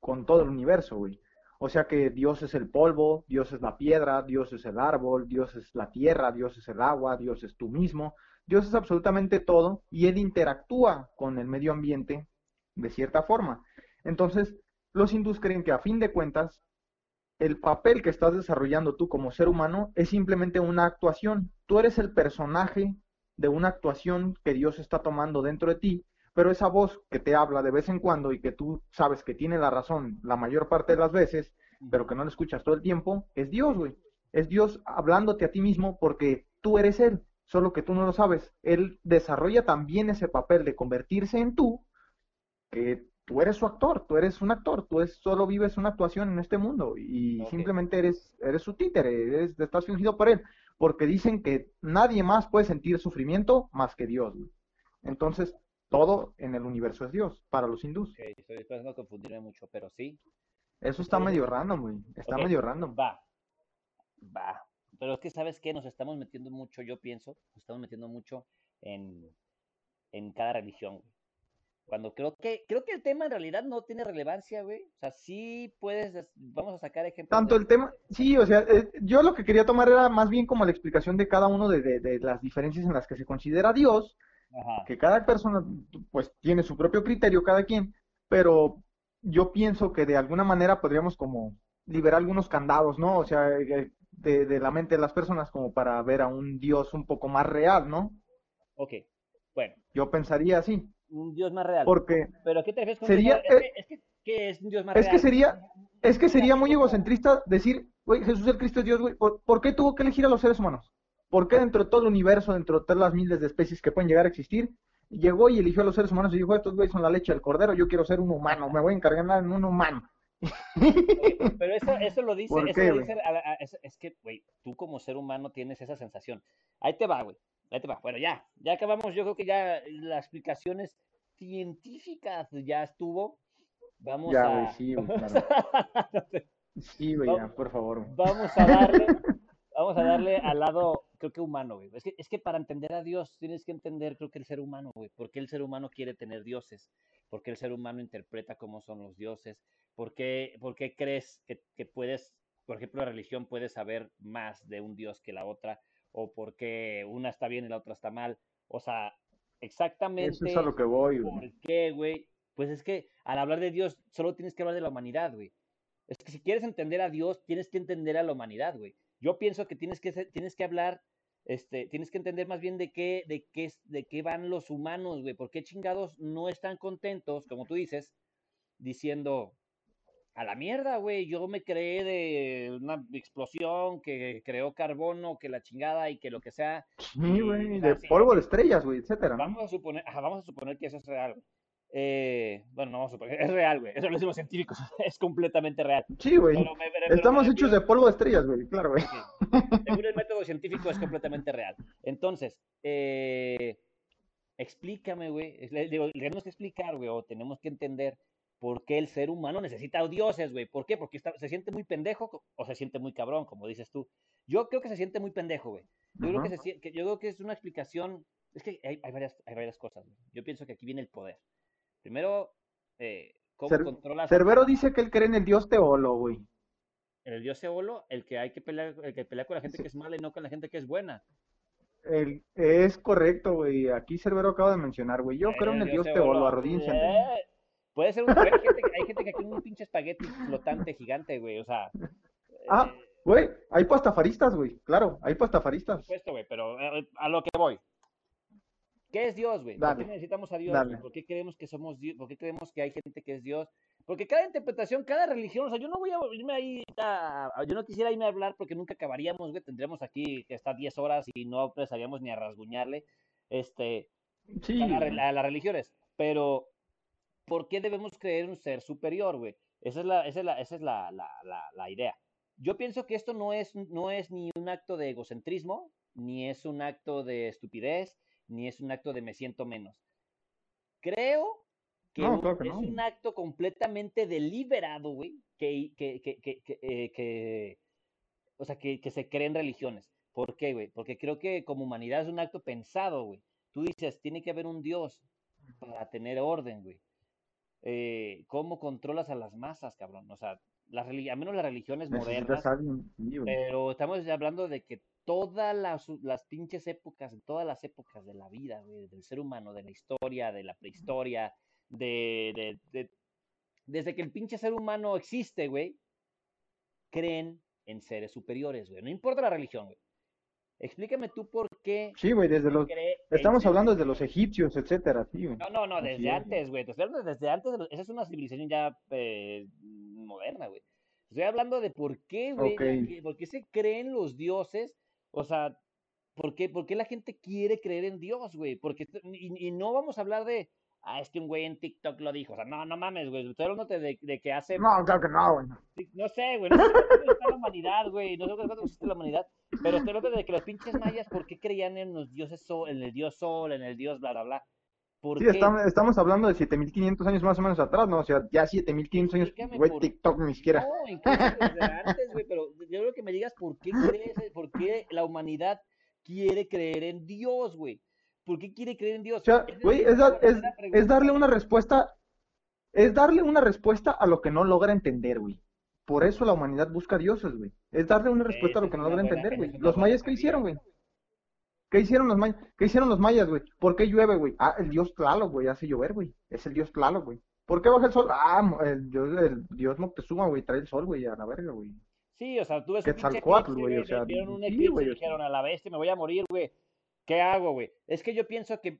con todo el universo, güey. O sea que Dios es el polvo, Dios es la piedra, Dios es el árbol, Dios es la tierra, Dios es el agua, Dios es tú mismo. Dios es absolutamente todo y Él interactúa con el medio ambiente de cierta forma. Entonces, los hindús creen que a fin de cuentas, el papel que estás desarrollando tú como ser humano es simplemente una actuación. Tú eres el personaje de una actuación que Dios está tomando dentro de ti, pero esa voz que te habla de vez en cuando y que tú sabes que tiene la razón la mayor parte de las veces, pero que no la escuchas todo el tiempo, es Dios, güey. Es Dios hablándote a ti mismo porque tú eres Él, solo que tú no lo sabes. Él desarrolla también ese papel de convertirse en tú, que tú eres su actor, tú eres un actor, tú es, solo vives una actuación en este mundo y simplemente eres, eres su títere, eres, estás fingido por Él, porque dicen que nadie más puede sentir sufrimiento más que Dios, güey. Entonces, todo en el universo es Dios, para los hindús. Ok, estoy empezando a confundirme mucho, pero sí. Eso está medio random, güey. Está medio random. Va. Va. Pero es que, ¿sabes qué? Nos estamos metiendo mucho, yo pienso, nos estamos metiendo mucho en, en cada religión, güey. Cuando creo que, creo que el tema en realidad no tiene relevancia, güey. O sea, sí puedes, des- vamos a sacar ejemplos. Tanto de- el tema, sí, o sea, eh, yo lo que quería tomar era más bien como la explicación de cada uno de, de- de las diferencias en las que se considera Dios, Ajá. que cada persona pues tiene su propio criterio, cada quien, pero yo pienso que de alguna manera podríamos como liberar algunos candados, ¿no? O sea, eh, de, de la mente de las personas como para ver a un Dios un poco más real, ¿no? Ok. Bueno, Yo pensaría así, un Dios más real. porque ¿Pero qué te refieres con sería- Dios más- Es que, es que, ¿qué es un Dios más es que real? sería, es que sería muy egocentrista decir, güey, Jesús el Cristo es Dios, güey, ¿por, por qué tuvo que elegir a los seres humanos? ¿Por qué dentro de todo el universo, dentro de todas las miles de especies que pueden llegar a existir, llegó y eligió a los seres humanos y dijo, estos güeyes son la leche del cordero, yo quiero ser un humano, me voy a encargar en un humano? Pero eso, eso lo dice, ¿Por eso qué, lo dice a la- a- es, es que, güey, tú como ser humano tienes esa sensación. Ahí te va, güey. Bueno, ya, ya acabamos. Yo creo que ya las explicaciones científicas ya estuvo. Vamos Ya, a. sí, vamos, claro. a Sí, ya, por favor. vamos a darle, vamos a darle al lado, creo que humano, güey. Es que, es que para entender a Dios tienes que entender, creo que el ser humano, güey. ¿Por qué el ser humano quiere tener dioses? ¿Por qué el ser humano interpreta cómo son los dioses? ¿Por qué, por qué crees que, que puedes, por ejemplo, la religión puede saber más de un dios que la otra? ¿O por qué una está bien y la otra está mal? O sea, exactamente. Eso es a lo que voy, güey. ¿Por qué, güey? Pues es que al hablar de Dios solo tienes que hablar de la humanidad, güey. Es que si quieres entender a Dios, tienes que entender a la humanidad, güey. Yo pienso que tienes que, tienes que hablar este, tienes que entender más bien de qué, de qué, de qué van los humanos, güey. ¿Por qué chingados no están contentos, como tú dices, diciendo, a la mierda, güey, yo me creé de una explosión que creó carbono, que la chingada y que lo que sea. Sí, güey, de polvo de estrellas, güey, etcétera. Vamos a suponer, vamos a suponer que eso es real. Eh, bueno, no vamos a suponer, es real, güey. Eso lo decimos científicos, es completamente real. Sí, güey. Estamos hechos de polvo de estrellas, güey, claro, güey. Según el método científico es completamente real. Entonces, eh, explícame, güey. Digo, tenemos que explicar, güey, o tenemos que entender por qué el ser humano necesita dioses, güey. ¿Por qué? Porque se siente muy pendejo o se siente muy cabrón, como dices tú. Yo creo que se siente muy pendejo, güey. Yo, creo que, se, yo creo que es una explicación. Es que hay, hay, varias, hay varias cosas. Güey. Yo pienso que aquí viene el poder. Primero, eh, ¿cómo controlas? Cerbero dice que él cree en el dios Teolo, güey. En el dios Teolo, el que hay que pelear, el que pelea con la gente que es mala y no con la gente que es buena. El, es correcto, güey. Aquí Cerbero acaba de mencionar, güey. Yo creo en el dios, Teolo, arrodíllense. Eh, puede ser un. hay, gente, hay gente que aquí un pinche espagueti flotante gigante, güey. O sea. Ah, eh, güey, hay pastafaristas, güey. Claro, hay pastafaristas. Por supuesto, güey, pero eh, a lo que voy. ¿Qué es Dios, güey? ¿Por qué necesitamos a Dios? ¿Por qué creemos que somos Dios? ¿Por qué creemos que hay gente que es Dios? Porque cada interpretación, cada religión, o sea, yo no voy a irme ahí, yo no quisiera irme a hablar porque nunca acabaríamos, güey, tendríamos aquí que estar 10 horas y no empezaríamos ni a rasguñarle, este, a, las religiones. Pero, ¿por qué debemos creer un ser superior, güey? Esa es la, esa es la, esa es la, la, la idea. Yo pienso que esto no es, no es ni un acto de egocentrismo, ni es un acto de estupidez, ni es un acto de me siento menos. Creo que, es un acto completamente deliberado, güey, que, que, que, eh, que, o sea, que, se creen religiones. ¿Por qué, güey? Porque creo que como humanidad es un acto pensado, güey. Tú dices, tiene que haber un Dios para tener orden, güey. Eh, ¿Cómo controlas a las masas, cabrón? O sea, las, a menos las religiones modernas. pero estamos hablando de que todas las, las pinches épocas, todas las épocas de la vida, del ser humano, de la historia, de la prehistoria, de, de, desde que el pinche ser humano existe, güey, creen en seres superiores, güey. No importa la religión, güey. Explícame tú por qué. Sí, güey, desde los. Estamos hablando desde los egipcios, etcétera, sí, No, no, no, desde antes, güey. Desde antes, esa es una civilización ya eh, moderna, güey. Estoy hablando de por qué, güey. Por qué se creen los dioses o sea, ¿por qué, ¿por qué la gente quiere creer en Dios, güey? Porque, y, no vamos a hablar de, ah, es que un güey en TikTok lo dijo. O sea, no, no mames, güey. Estoy hablando de, de que hace. No, claro que no, güey. No sé, güey. No sé cómo está la humanidad, güey. No sé cómo existe la humanidad. Pero estoy hablando de que los pinches mayas, ¿por qué creían en los dioses sol, en el dios sol, en el dios bla, bla, bla? sí, estamos, estamos, hablando de 7500 años más o menos atrás, ¿no? O sea, ya 7500 años, güey, TikTok ni siquiera. No, incluso desde antes, güey, pero yo creo que me digas por qué crees, por qué la humanidad quiere creer en Dios, güey. ¿Por qué quiere creer en Dios? O sea, güey, es, es, es, darle una respuesta, es darle una respuesta a lo que no logra entender, güey. Por eso la humanidad busca dioses, güey. Es darle una respuesta a lo que no logra entender, güey. Los mayas, ¿qué hicieron, güey? ¿Qué hicieron los mayas? ¿Qué hicieron los mayas, güey? ¿Por qué llueve, güey? Ah, el dios Tlaloc, güey, hace llover, güey. Es el dios Tlaloc, güey. ¿Por qué baja el sol? Ah, el dios, el dios Moctezuma, güey, trae el sol, güey, a la verga, güey. Sí, o sea, tú ves un Quetzalcoatl, güey, o sea, vieron un eclipse y dijeron a la bestia, me voy a morir, güey. ¿Qué hago, güey? Es que yo pienso que,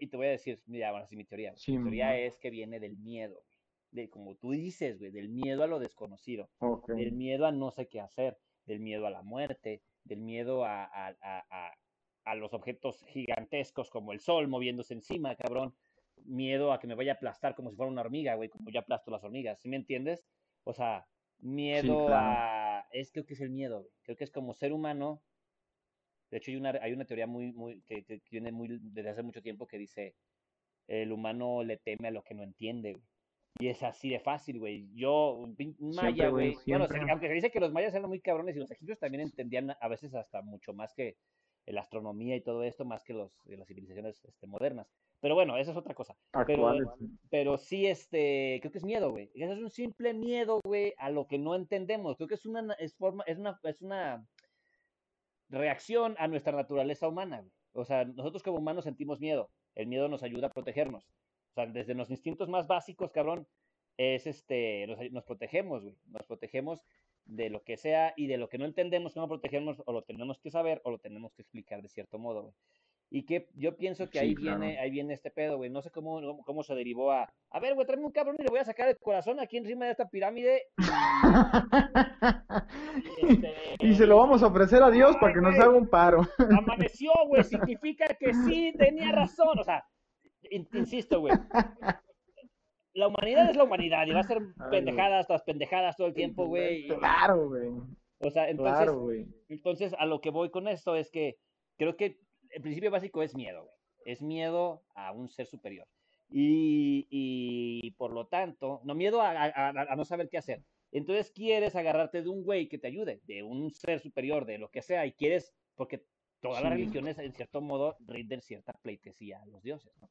y te voy a decir, mira, bueno, así mi teoría. mi teoría es que viene del miedo, de como tú dices, güey, del miedo a lo desconocido, del miedo a no sé qué hacer, del miedo a la muerte, del miedo a, a, a, a los objetos gigantescos como el sol moviéndose encima, cabrón. Miedo a que me vaya a aplastar como si fuera una hormiga, güey, como yo aplasto las hormigas, ¿sí me entiendes? O sea, miedo a... Es, creo que es el miedo, güey. Creo que es como ser humano. De hecho, hay una, hay una teoría muy, muy, que, que viene muy desde hace mucho tiempo que dice, el humano le teme a lo que no entiende, güey. Y es así de fácil, güey. Yo, maya, güey. Bueno, aunque se dice que los mayas eran muy cabrones y los egipcios también entendían a veces hasta mucho más que, la astronomía y todo esto más que los, las civilizaciones este, modernas. Pero bueno, esa es otra cosa. Pero, pero sí, este, creo que es miedo, güey. Eso es un simple miedo, güey, a lo que no entendemos. Creo que es una, es forma, es una, es una reacción a nuestra naturaleza humana. O sea, nosotros como humanos sentimos miedo. El miedo nos ayuda a protegernos. O sea, desde los instintos más básicos, cabrón, es este, nos, nos protegemos, güey. Nos protegemos de lo que sea y de lo que no entendemos, cómo protegernos, o lo tenemos que saber, o lo tenemos que explicar de cierto modo, güey. Y que yo pienso que Sí, ahí claro. viene, ahí viene este pedo, güey. No sé cómo, cómo, se derivó a, a ver, güey, tráeme un cabrón y le voy a sacar el corazón aquí encima de esta pirámide. Y, este, Y se lo vamos a ofrecer a Dios Ay, para que nos haga un paro. amaneció, güey, significa que sí tenía razón. O sea, in- insisto, güey. La humanidad es la humanidad y va a ser pendejadas tras pendejadas todo el tiempo, güey. Claro, güey. O sea, entonces, Claro, güey. entonces a lo que voy con esto es que creo que el principio básico es miedo, güey. Es miedo a un ser superior. Y, y por lo tanto, no miedo a, a- no saber qué hacer. Entonces quieres agarrarte de un güey que te ayude, de un ser superior, de lo que sea, y quieres, porque todas las religiones en cierto modo rinden cierta pleitesía a los dioses, ¿no?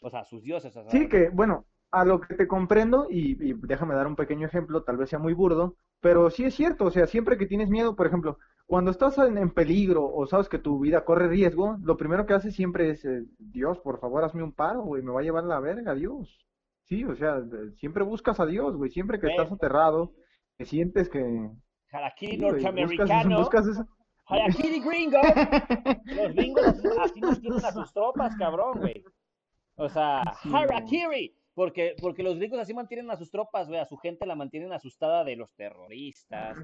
O sea, a sus dioses. Sí, que bueno, a lo que te comprendo, y, y déjame dar un pequeño ejemplo, tal vez sea muy burdo, pero sí es cierto, o sea, siempre que tienes miedo, por ejemplo, cuando estás en, en peligro o sabes que tu vida corre riesgo, lo primero que haces siempre es, eh, Dios, por favor, hazme un paro, güey, me va a llevar la verga, Dios. Sí, o sea, siempre buscas a Dios, güey, siempre que estás aterrado, que sientes que... Harakiri sí, güey, buscas, norteamericano. buscas esa- Harakiri gringo. Los gringos así nos tienen a sus tropas, cabrón, güey. O sea, Sí, Harakiri. Porque, porque los gringos así mantienen a sus tropas, güey, a su gente la mantienen asustada de los terroristas,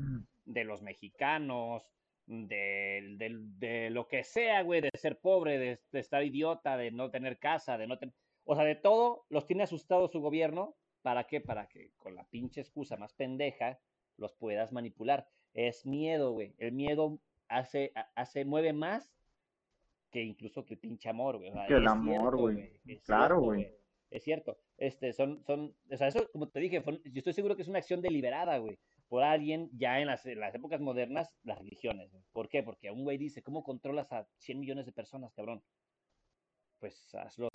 de los mexicanos, de, de, de lo que sea, güey, de ser pobre, de, de estar idiota, de no tener casa, de no tener... O sea, de todo los tiene asustados su gobierno. ¿Para qué? Para que con la pinche excusa más pendeja los puedas manipular. Es miedo, güey. El miedo hace, ha- hace, mueve más que incluso que el pinche amor, güey. Que el amor, güey. Claro, güey. Es cierto. Este, son, son, o sea, eso, como te dije, fue- yo estoy seguro que es una acción deliberada, güey, por alguien ya en las, en las épocas modernas, las religiones, güey. ¿Por qué? Porque un güey dice, ¿cómo controlas a 100 millones de personas, cabrón? Pues hazlos.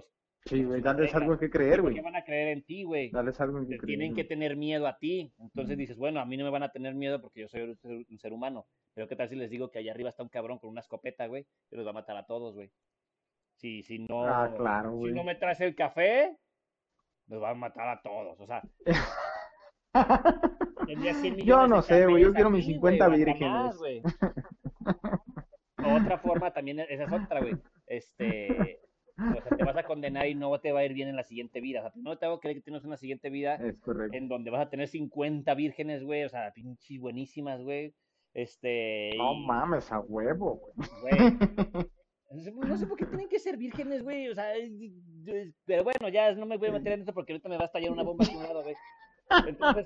Sí, güey, darles algo que creer, ¿Por güey. qué van a creer en ti, güey? Darles algo que creer. tienen que tener miedo a ti. Entonces dices, bueno, a mí no me van a tener miedo porque yo soy un ser, humano. Pero qué tal si les digo que allá arriba está un cabrón con una escopeta, güey, y los va a matar a todos, güey. Si, si no, Ah, claro, si no me traes el café, los van a matar a todos. O sea, tendría 100 millones Yo no sé, güey, yo quiero mis aquí, 50 güey, vírgenes. Otra forma también, esa es otra, güey. Este, o sea, te vas a condenar y no te va a ir bien en la siguiente vida. O sea, primero te hago creer que tienes una siguiente vida Es correcto. en donde vas a tener 50 vírgenes, güey, o sea, pinches buenísimas, güey. Este, No y, mames, a huevo, güey. No sé- por qué tienen que ser vírgenes, güey, o sea, pero bueno, ya no me voy a meter en esto porque ahorita me va a estallar una bomba un lado, güey. Entonces,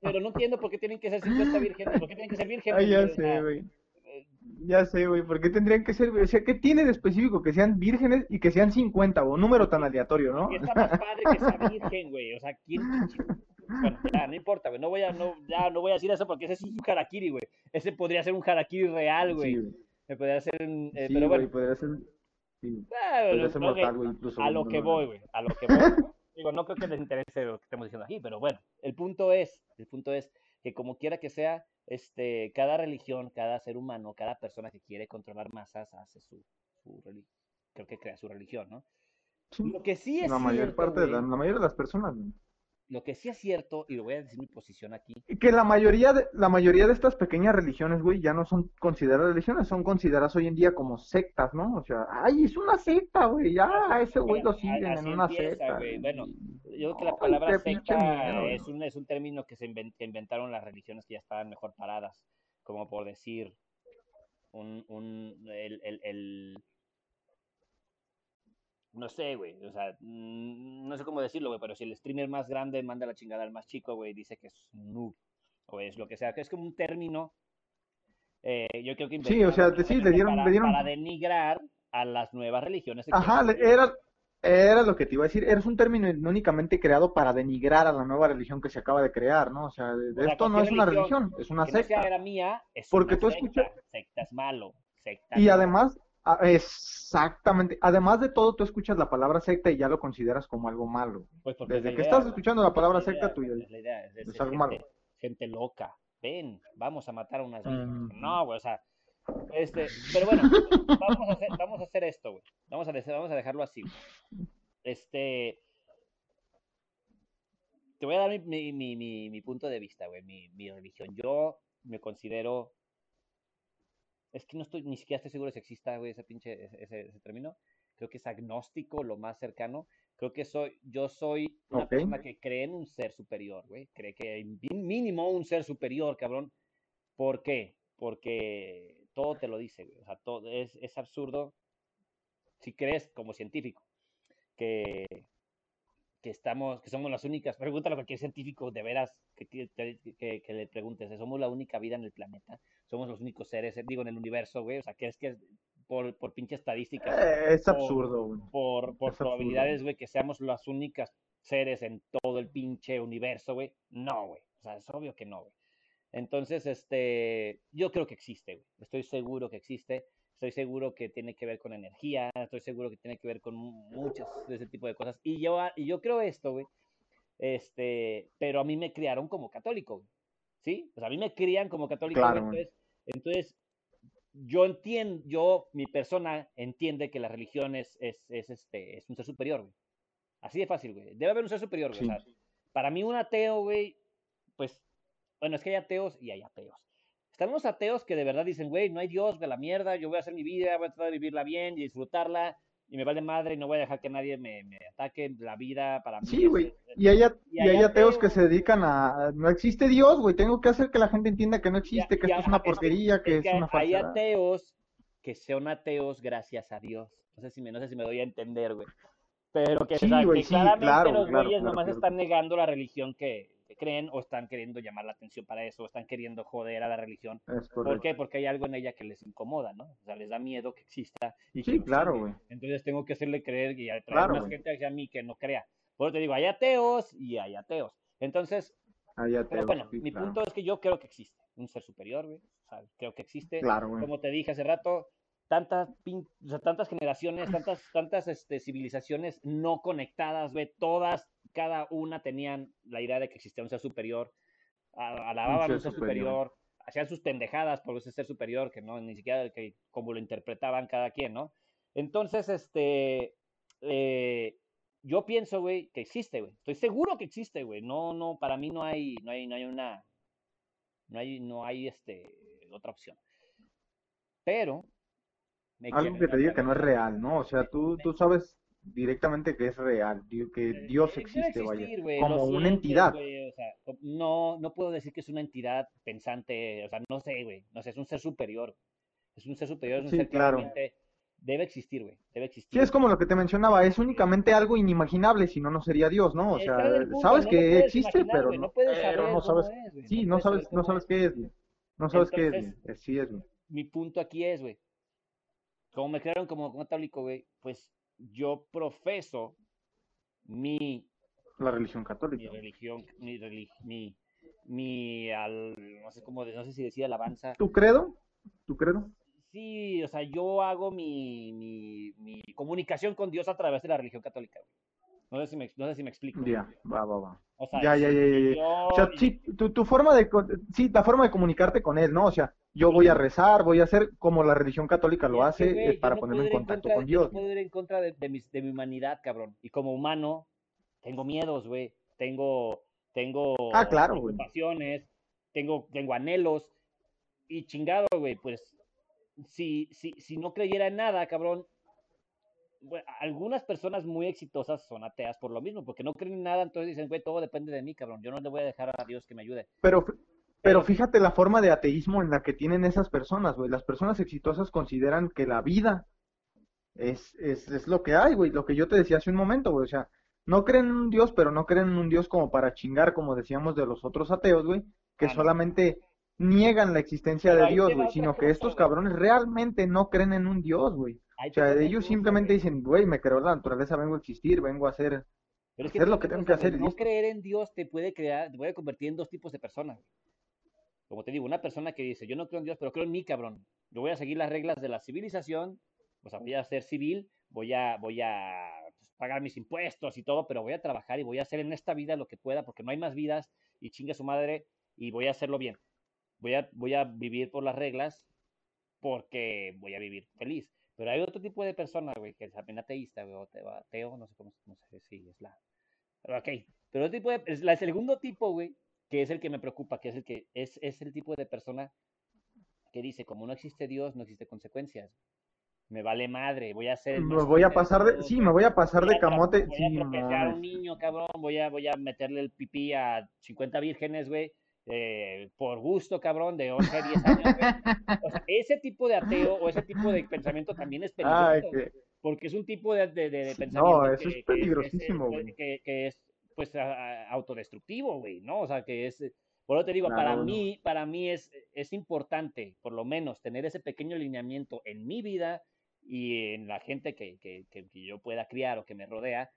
pero no entiendo por qué tienen que ser 50 vírgenes, por qué tienen que ser vírgenes. Ay, ya sé, güey. eh, Ya sé, güey. ¿Por qué tendrían que ser? O sea, ¿qué tiene de específico que sean vírgenes y que sean 50, o número tan aleatorio, ¿no? Está más padre que sea virgen, güey. O sea, ¿quién pinche- Bueno, ya, no importa, güey. No voy a, no, ya no voy a decir eso porque ese es un harakiri, güey. Ese podría ser un harakiri real, güey. Sí, güey. Me podría un... eh, Sí, pero bueno, podría ser. Sí, ah, podría ser mortal, güey, incluso. a lo no, que voy, güey. A lo que voy. Digo, no creo que les interese lo que estamos diciendo aquí, pero bueno. El punto es, el punto es que como quiera que sea, este, cada religión, cada ser humano, cada persona que quiere controlar masas hace su, su religión. Creo que crea su religión, ¿no? Sí, Lo que sí es La mayor cierto, parte de la, la mayoría de las personas. güey. Lo que sí es cierto, y lo voy a decir mi posición aquí, que la mayoría de, la mayoría de estas pequeñas religiones, güey, ya no son consideradas religiones, son consideradas hoy en día como sectas, ¿no? O sea, ay, es una secta, güey, ya, a ese güey lo siguen en una empieza, secta. güey. Bueno, yo creo que la palabra secta es un, es un término que se inventaron las religiones que ya estaban mejor paradas, como por decir, un, un, el, el, el- no sé, güey, o sea, mm, no sé cómo decirlo, güey, pero si el streamer más grande manda la chingada al más chico, güey, dice que es noob, o es lo que sea, que es como un término, eh, yo creo que Sí, o sea, sí, le dieron- para, le dieron- para denigrar a las nuevas religiones. Ajá, era, era lo que te iba a decir, eres un término no únicamente creado para denigrar a la nueva religión que se acaba de crear, ¿no? O sea, de- de O sea, esto no es una religión es una que no sea secta. era mía, es Porque una tú secta. escuchas- Secta es malo. Secta Y además, exactamente, además de todo, tú escuchas la palabra secta y ya lo consideras como algo malo. Pues Desde es que idea, estás escuchando la palabra Es la secta, idea, tú es la idea, es- es- es es algo gente, malo. gente loca. Ven, vamos a matar a unas. Mm. No, güey, o sea, este, pero bueno, vamos a hacer, vamos a hacer esto, güey. Vamos a, vamos a dejarlo así. güey. Este, te voy a dar mi, mi, mi, mi punto de vista, güey, mi, mi religión. Yo me considero es que no estoy, ni siquiera estoy seguro si exista, güey, ese pinche, ese, ese, término. Creo que es agnóstico, lo más cercano. Creo que soy, yo soy una persona que cree en un ser superior, güey. Cree que hay mínimo un ser superior, cabrón. ¿Por qué? Porque todo te lo dice, güey. O sea, todo es, es absurdo si crees como científico que, que estamos, que somos las únicas, pregúntale a cualquier científico de veras que, que, que, le preguntes, ¿somos la única vida en el planeta? ¿Somos los únicos seres, digo, en el universo, güey? O sea, que es que por, por pinche estadísticas. Eh, es absurdo, güey. Por, por probabilidades, güey, que seamos las únicas seres en todo el pinche universo, güey. No, güey. O sea, es obvio que no, güey. Entonces, este, yo creo que existe, güey. Estoy seguro que existe. Estoy seguro que tiene que ver con energía, estoy seguro que tiene que ver con muchas de ese tipo de cosas. Y yo, y yo creo esto, güey. Este, pero a mí me criaron como católico, ¿sí? Pues a mí me crían como católico, entonces, entonces yo entiendo, yo, mi persona entiende que la religión es, es, es, este, es un ser superior, güey. Así de fácil, güey. Debe haber un ser superior, güey. para mí un ateo, güey, pues, bueno, es que hay ateos y hay ateos. Están los ateos que de verdad dicen, güey, no hay Dios, de la mierda, yo voy a hacer mi vida, voy a tratar de vivirla bien y disfrutarla, y me vale madre y no voy a dejar que nadie me, ataque la vida para mí. Sí, güey. Y hay, y, hay ateos que se dedican a, no existe Dios, güey, tengo que hacer que la gente entienda que no existe, que esto es una porquería, que, es, una Hay ateos que son ateos gracias a Dios. No sé si me, no sé si me doy a entender, güey. Pero que, sí, claramente los güeyes nomás están negando la religión que, que creen o están queriendo llamar la atención para eso, o están queriendo joder a la religión. ¿Por qué? Porque hay algo en ella que les incomoda, ¿no? O sea, les da miedo que exista. Y sí, claro, güey. Entonces tengo que hacerle creer y atraer más gente hacia mí que no crea. Por eso te digo, hay ateos y hay ateos. Entonces, hay ateos, bueno, mi punto es que yo creo que existe un ser superior, güey. O sea, creo que existe. Claro, güey. Como te dije hace rato, tantas, o sea, tantas generaciones, tantas, tantas este, civilizaciones no conectadas, ve, todas, cada una tenían la idea de que existía un ser superior, alababan un ser, superior, hacían sus pendejadas por ese ser superior, que no, ni siquiera que, como lo interpretaban cada quien, ¿no? Entonces, este, eh, yo pienso, güey, que existe, güey. Estoy seguro que existe, güey. No, no, para mí no hay, no hay, no hay una, no hay, no hay, este, otra opción. Pero, algo que te diga que no es real, ¿no? O sea, tú, tú sabes directamente que es real, que eh, Dios existe, vaya, como una entidad. o sea, no, no puedo decir que es una entidad pensante, o sea, no sé, güey, no sé, es un ser superior. Es un ser superior, es un ser claro. que debe existir, güey, debe existir. Sí, es como lo que te mencionaba, es únicamente algo inimaginable, si no, no sería Dios, ¿no? O sea, sabes que existe, pero no, pero no sabes, sí, no sabes, no sabes qué es, No sabes qué es, sí es, güey. Mi punto aquí es, güey, como me crearon como católico, güey, pues yo profeso mi... La religión católica. Mi religión, mi, mi, mi al, no sé cómo, no sé si decía alabanza. ¿Tu credo? ¿Tu credo? Sí, o sea, yo hago mi, mi, mi comunicación con Dios a través de la religión católica. No sé si me, no sé si me explico. Ya, va, va, va. O sea, ya, ya, ya, ya. O sea, sí, tu, tu forma de, sí, la forma de comunicarte con él, ¿no? O sea, yo voy a rezar, voy a hacer como la religión católica lo hace eh, para ponerme en contacto con Dios. Yo no puedo ir en contra de, de, mi, de, mi, humanidad, cabrón. Y como humano, tengo miedos, güey. Tengo, tengo ah, claro, preocupaciones, tengo, tengo anhelos. Y chingado, güey, pues, si, si, si no creyera en nada, cabrón, algunas personas muy exitosas son ateas por lo mismo, porque no creen en nada, entonces dicen, güey, todo depende de mí, cabrón. Yo no le voy a dejar a Dios que me ayude. Pero pero fíjate la forma de ateísmo en la que tienen esas personas, güey. Las personas exitosas consideran que la vida es, es, es lo que hay, güey. Lo que yo te decía hace un momento, güey. O sea, no creen en un Dios, pero no creen en un Dios como para chingar, como decíamos de los otros ateos, güey. Que solamente niegan la existencia de Dios, güey. Sino que estos cabrones realmente no creen en un Dios, güey. O sea, ellos simplemente dicen, güey, me creo la naturaleza, vengo a existir, vengo a hacer pero es que lo que tengo que hacer. No creer en Dios te puede crear, te puede convertir en dos tipos de personas. Como te digo, una persona que dice, yo no creo en Dios, pero creo en mí, cabrón. Yo voy a seguir las reglas de la civilización, o sea, voy a ser civil, voy a, voy a pues, pagar mis impuestos y todo, pero voy a trabajar y voy a hacer en esta vida lo que pueda, porque no hay más vidas, y chinga su madre, y voy a hacerlo bien. Voy a, voy a vivir por las reglas, porque voy a vivir feliz. Pero hay otro tipo de persona, güey, que es también ateísta, güey, o ateo, no sé cómo, no sé si es la... Pero ok, Pero el, tipo de, el segundo tipo, güey, que es el que me preocupa, que es el que es, es el tipo de persona que dice, como no existe Dios, no existe consecuencias. Me vale madre, voy a hacer... Me voy a pasar de... Sí, me voy a pasar de camote. Voy sí, a un niño, cabrón, voy a, voy a meterle el pipí a 50 vírgenes, güey. Eh, por gusto, cabrón, de 11 a 10 años. O sea, ese tipo de ateo o ese tipo de pensamiento también es peligroso. Porque es un tipo de, de, de pensamiento. No, eso es peligrosísimo, güey. Que, que, es, pues, autodestructivo, güey, ¿no? O sea, que es. Por lo te digo, para mí, para mí es, es importante, por lo menos, tener ese pequeño lineamiento en mi vida y en la gente que, que, que yo pueda criar o que me rodea.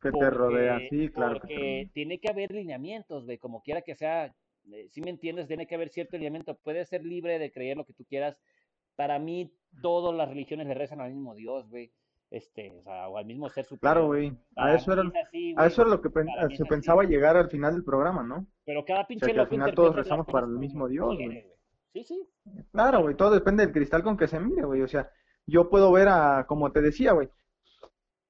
Que te rodea, sí, claro. Porque tiene que haber lineamientos, güey, como quiera que sea eh, si me entiendes, tiene que haber cierto elemento. Puedes ser libre de creer lo que tú quieras. Para mí, todas las religiones le rezan al mismo Dios, güey. Este, o, sea, o al mismo ser superior. Claro, güey. A eso era, a eso era lo que se pensaba llegar al final del programa, ¿no? Pero cada pinche que al final todos rezamos para el mismo Dios, güey. Sí, sí. Claro, güey. Todo depende del cristal con que se mire, güey. O sea, yo puedo ver a, como te decía, güey,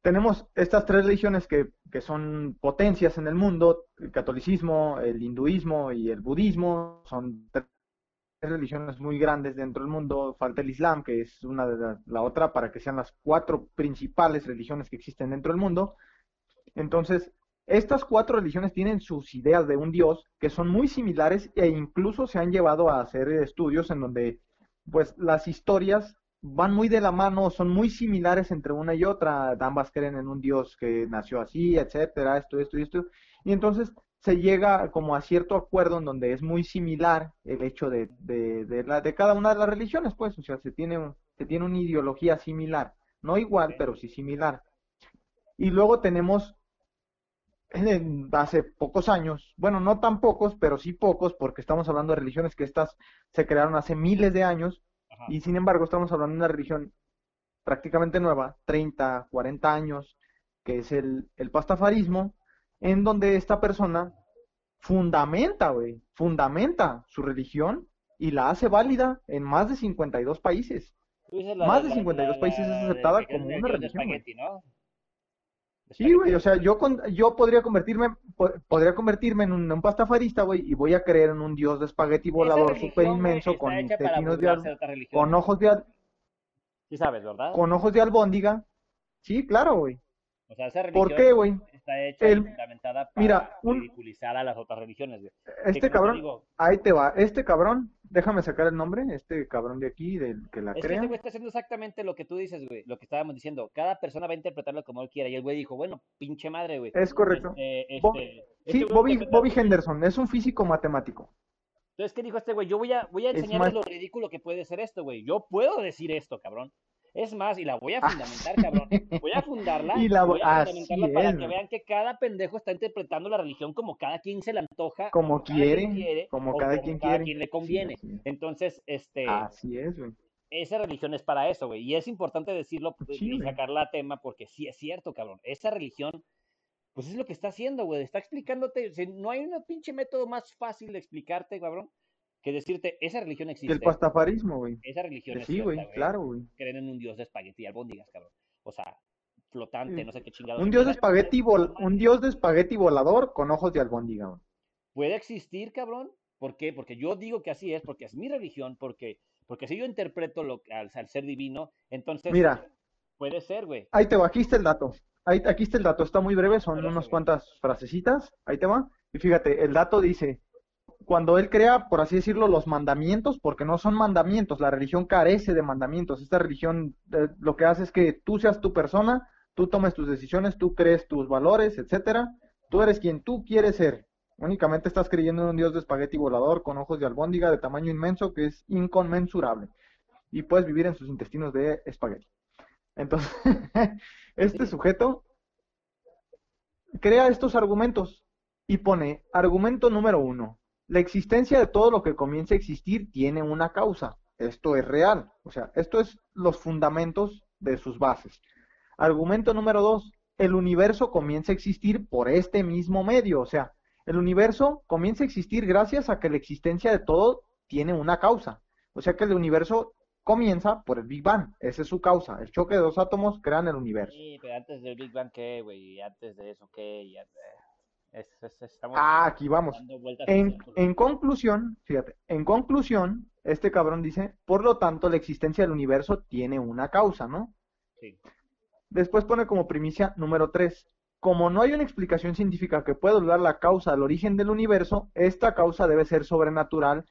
tenemos estas tres religiones que, que, son potencias en el mundo, el catolicismo, el hinduismo y el budismo, son tres religiones muy grandes dentro del mundo, falta el islam, que es una de la, otra, para que sean las cuatro principales religiones que existen dentro del mundo. Entonces, estas cuatro religiones tienen sus ideas de un dios que son muy similares e incluso se han llevado a hacer estudios en donde pues las historias van muy de la mano, son muy similares entre una y otra, ambas creen en un Dios que nació así, etcétera, esto, esto y esto, y entonces se llega como a cierto acuerdo en donde es muy similar el hecho de, de, la, de cada una de las religiones, pues, o sea, se tiene, se tiene una ideología similar, no igual, pero sí similar. Y luego tenemos hace pocos años, bueno, no tan pocos, pero sí pocos, porque estamos hablando de religiones que estas se crearon hace miles de años, y sin embargo, estamos hablando de una religión prácticamente nueva, 30, 40 años, que es el, el pastafarismo, en donde esta persona fundamenta, güey, fundamenta su religión y la hace válida en más de 52 países. más de 52 países es aceptada como una religión. Sí, güey, o sea, yo, con, yo podría convertirme podría convertirme en un, pastafarista, güey, y voy a creer en un dios de espagueti volador súper inmenso con intestinos de con ojos de Sí sabes, ¿verdad? Con ojos de albóndiga. Sí, claro, güey. O sea, ¿Por qué, güey? Está hecha y fundamentada para mira, ridiculizar a las otras religiones, güey. Este cabrón, ahí te va, este cabrón déjame sacar el nombre, este cabrón de aquí, del que la es crea. Que este güey está haciendo exactamente lo que tú dices, güey, lo que estábamos diciendo. Cada persona va a interpretarlo como él quiera. Y el güey dijo, bueno, pinche madre, güey. Es correcto. Este, este, sí, este Bobby, Bobby Henderson, es un físico matemático. Entonces, ¿qué dijo este güey? Yo voy a, voy a enseñarles lo ridículo que puede ser esto, güey. Yo puedo decir esto, cabrón. Es más, y la voy a ah. fundamentar, cabrón. Voy a fundarla. y la voy a fundamentarla para que vean que cada pendejo está interpretando la religión como cada quien se la antoja. Como, quiere, como cada quien quiere. quien le conviene. Entonces, este. Así es, güey. Esa religión es para eso, güey. Y es importante decirlo y sacarla a tema porque sí es cierto, cabrón. Esa religión, pues es lo que está haciendo, güey. Está explicándote. no hay un pinche método más fácil de explicarte, cabrón que decirte, esa religión existe. El pastafarismo, güey. Esa religión Sí, güey, claro, güey. Creen en un dios de espagueti y albóndigas, cabrón. O sea, flotante, no sé qué chingados. Un dios de espagueti, un dios de espagueti volador con ojos de albóndiga, güey. Puede existir, cabrón. ¿Por qué? Porque yo digo que así es, porque es mi religión, porque, porque si yo interpreto lo, al, ser divino, entonces Mira, puede ser, güey. Ahí te va, aquí está el dato. Ahí, aquí está el dato, está muy breve, son unas cuantas frasecitas, ahí te va. Y fíjate, el dato dice, cuando él crea, por así decirlo, los mandamientos, porque no son mandamientos, la religión carece de mandamientos. Esta religión eh, lo que hace es que tú seas tu persona, tú tomes tus decisiones, tú crees tus valores, etcétera. Tú eres quien tú quieres ser. Únicamente estás creyendo en un dios de espagueti volador con ojos de albóndiga de tamaño inmenso que es inconmensurable. Y puedes vivir en sus intestinos de espagueti. Entonces, este sujeto crea estos argumentos y pone argumento número uno la existencia de todo lo que comienza a existir tiene una causa. Esto es real. O sea, esto es los fundamentos de sus bases. Argumento número dos. El universo comienza a existir por este mismo medio. O sea, el universo comienza a existir gracias a que la existencia de todo tiene una causa. O sea que el universo comienza por el Big Bang. Esa es su causa. El choque de dos átomos crean el universo. Sí, pero antes del Big Bang, ¿qué, güey? Antes de eso, ¿qué? Es, es- estamos Ah, aquí vamos. en conclusión, fíjate, en conclusión, este cabrón dice, por lo tanto, la existencia del universo tiene una causa, ¿no? Sí. Después pone como primicia número 3. Como no hay una explicación científica que pueda dar la causa al origen del universo, esta causa debe ser sobrenatural,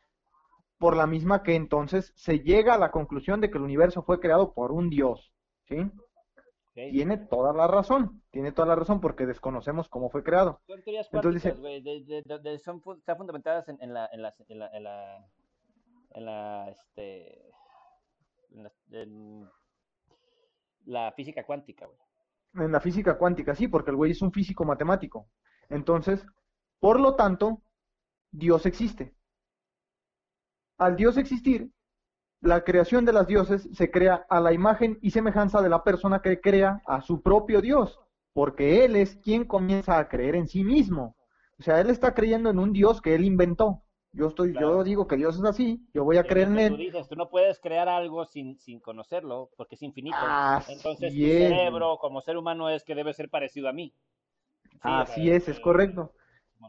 por la misma que entonces se llega a la conclusión de que el universo fue creado por un dios, ¿sí? Tiene toda la razón, tiene toda la razón porque desconocemos cómo fue creado. Son teorías cuánticas, güey, son, están fundamentadas en, en la, en la, en la, en la, en la, este, en la, en la física cuántica, güey. En la física cuántica, sí, porque el güey es un físico matemático. Entonces, por lo tanto, Dios existe. Al Dios existir, la creación de las dioses se crea a la imagen y semejanza de la persona que crea a su propio Dios, porque Él es quien comienza a creer en sí mismo. O sea, Él está creyendo en un Dios que Él inventó. Yo estoy, Claro. yo digo que Dios es así, yo voy a Pero creer en que Tú Él. dices, tú no puedes crear algo sin, sin conocerlo, porque es infinito. Así Entonces, tu es, cerebro, como ser humano, es que debe ser parecido a mí. Sí, Así sea, es, es eh, correcto.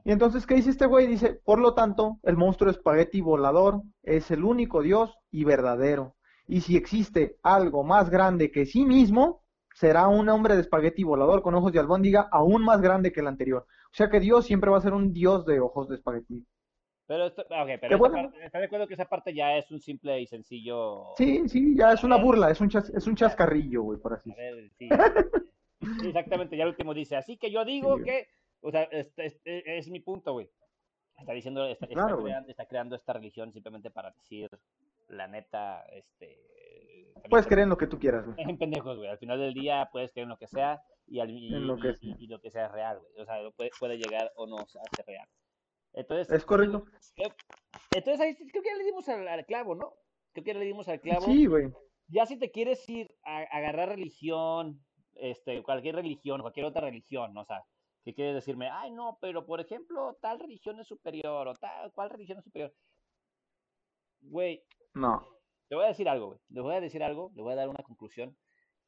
Y entonces, ¿qué dice este güey? Dice, por lo tanto, el monstruo espagueti volador es el único Dios y verdadero. Y si existe algo más grande que sí mismo, será un hombre de espagueti volador con ojos de albóndiga aún más grande que el anterior. O sea que Dios siempre va a ser un Dios de ojos de espagueti. Pero, esto, ah, ok, pero bueno. parte- ¿estás de acuerdo que esa parte ya es un simple y sencillo... Sí, sí, ya es una burla, es un, chas- es un chascarrillo, güey, por así decirlo. Sí, exactamente, ya el último dice, así que yo digo Sí. que, o sea, este, este es mi punto, güey. Está diciendo, está, está Claro, güey. creando, está creando esta religión simplemente para decir, la neta, este... Puedes creer en lo que tú quieras, güey. en pendejos, güey. Al final del día puedes creer en lo que sea y, al- y, lo que y- sea. y- y lo que sea es real, güey. O sea, puede, puede llegar o no a ser real. Entonces, Es correcto. eh, entonces ahí creo que ya le dimos al, al clavo, ¿no? Creo que ya le dimos al clavo. Sí, güey. Ya si te quieres ir a, a agarrar religión, este, cualquier religión, cualquier otra religión, ¿no? o sea, que quieres decirme, ay, no, pero por ejemplo, tal religión es superior o tal, cual religión es superior. Güey, No. te voy a decir algo, güey. Les voy a decir algo, les voy a dar una conclusión.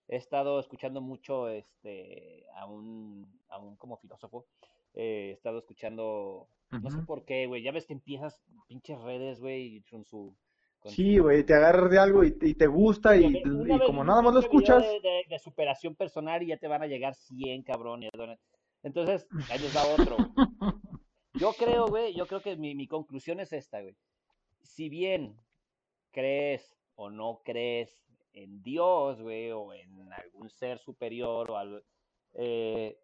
He estado escuchando mucho este, a un, a un como filósofo. eh, he estado escuchando, no sé por qué, güey. Ya ves que empiezas pinches redes, güey, con su... con Sí, su- güey, te agarras de algo y, y te gusta y, como nada más lo escuchas, De, de- de superación personal y ya te van a llegar 100 cabrones. Entonces, ahí les da otro. güey. Yo creo, güey, yo creo que mi, mi conclusión es esta, güey. Si bien crees o no crees en Dios, güey, o en algún ser superior o algo, eh,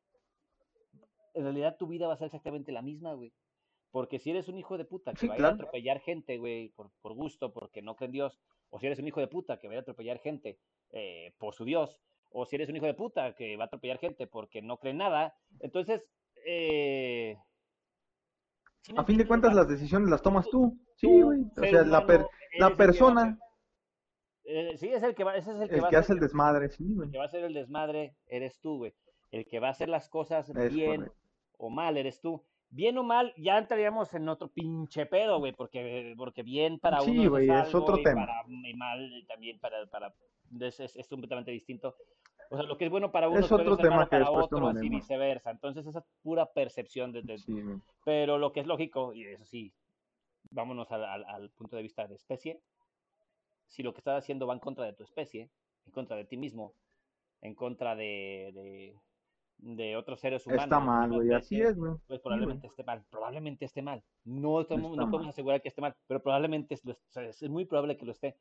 en realidad tu vida va a ser exactamente la misma, güey. Porque si eres un hijo de puta que Sí, va a atropellar gente, güey, por, por gusto, porque no cree en Dios, o si eres un hijo de puta que va a atropellar gente eh, por su Dios, o si eres un hijo de puta que va a atropellar gente porque no cree nada, entonces, eh, ¿sí me a fin de cuentas las decisiones las tomas tú. Sí, güey. O sea, la, per- la persona, eh, sí, es el que va, ese es el que el va que a hace hacer el desmadre, sí, güey. el que va a hacer el desmadre eres tú, güey. El que va a hacer las cosas Es bien correcto. o mal eres tú. Bien o mal, ya entraríamos en otro pinche pedo, güey, porque, porque bien para Sí, uno es algo otro y tema. para y mal también para, para es, es- es completamente distinto. O sea, lo que es bueno para uno Es otro tema que para otro, así viceversa. Entonces, esa es pura percepción de, de- Sí, pero lo que es lógico, y eso sí, vámonos al, al- al punto de vista de especie. Si lo que estás haciendo va en contra de tu especie, en contra de ti mismo, en contra de, de, de otros seres humanos, Está mal, güey, así es, güey. pues Sí, probablemente esté mal. Probablemente esté mal. No, estamos- no podemos mal. asegurar que esté mal, pero probablemente es, es muy probable que lo esté.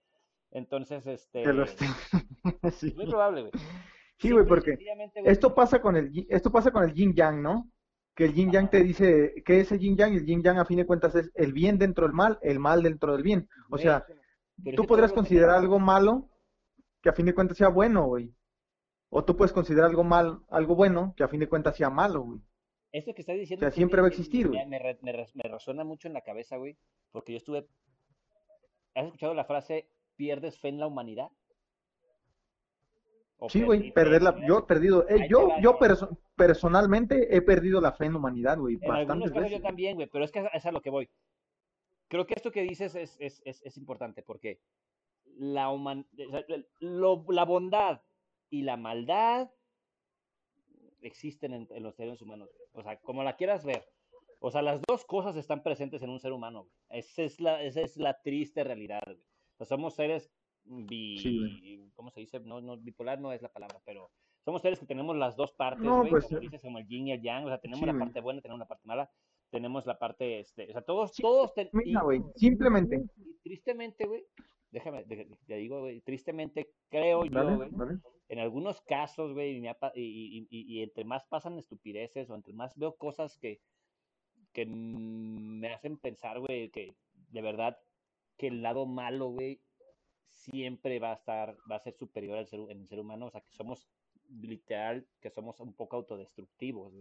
Entonces, este, Que lo esté. Sí, es muy probable, güey. Sí, güey, y porque esto pasa con el yin- esto pasa con el yin yang, ¿no? Que el yin yang te dice, ¿qué es el yin yang? El yin yang a fin de cuentas es el bien dentro del mal, el mal dentro del bien. O sea, tú podrías considerar algo malo que a fin de cuentas sea bueno, güey. O tú puedes considerar algo mal, algo bueno que a fin de cuentas sea malo, güey. Esto que estás diciendo O sea, siempre va a existir, güey. me me me resuena mucho en la cabeza, güey, porque yo estuve... ¿Has escuchado la frase pierdes fe en la humanidad? ¿O Sí, güey, perder la, yo he perdido, eh, yo, yo perso- personalmente he perdido la fe en humanidad, güey, bastantes casos yo veces. también, güey, pero es que es a lo que voy. Creo que esto que dices es, es, es, es importante porque la, human... lo- la bondad y la maldad existen en, en los seres humanos. O sea, como la quieras ver. O sea, las dos cosas están presentes en un ser humano. Esa es la, esa es la triste realidad. O sea, somos seres bi... Sí, ¿Cómo se dice? No, no, bipolar no es la palabra, pero somos seres que tenemos las dos partes, No, pues, como eh, dices, como el yin y el yang. O sea, tenemos sí, la parte buena, tenemos la parte mala, tenemos la parte, este... O sea, todos, todos... ten- mira, güey, simplemente. y tristemente, güey, déjame, te digo, güey, tristemente creo yo, güey, en algunos casos, güey, y, y, y- entre más pasan estupideces o entre más veo cosas que, que me hacen pensar, güey, que de verdad que el lado malo, güey, siempre va a estar, va a ser superior al ser, en el ser humano, o sea, que somos literal, que somos un poco autodestructivos.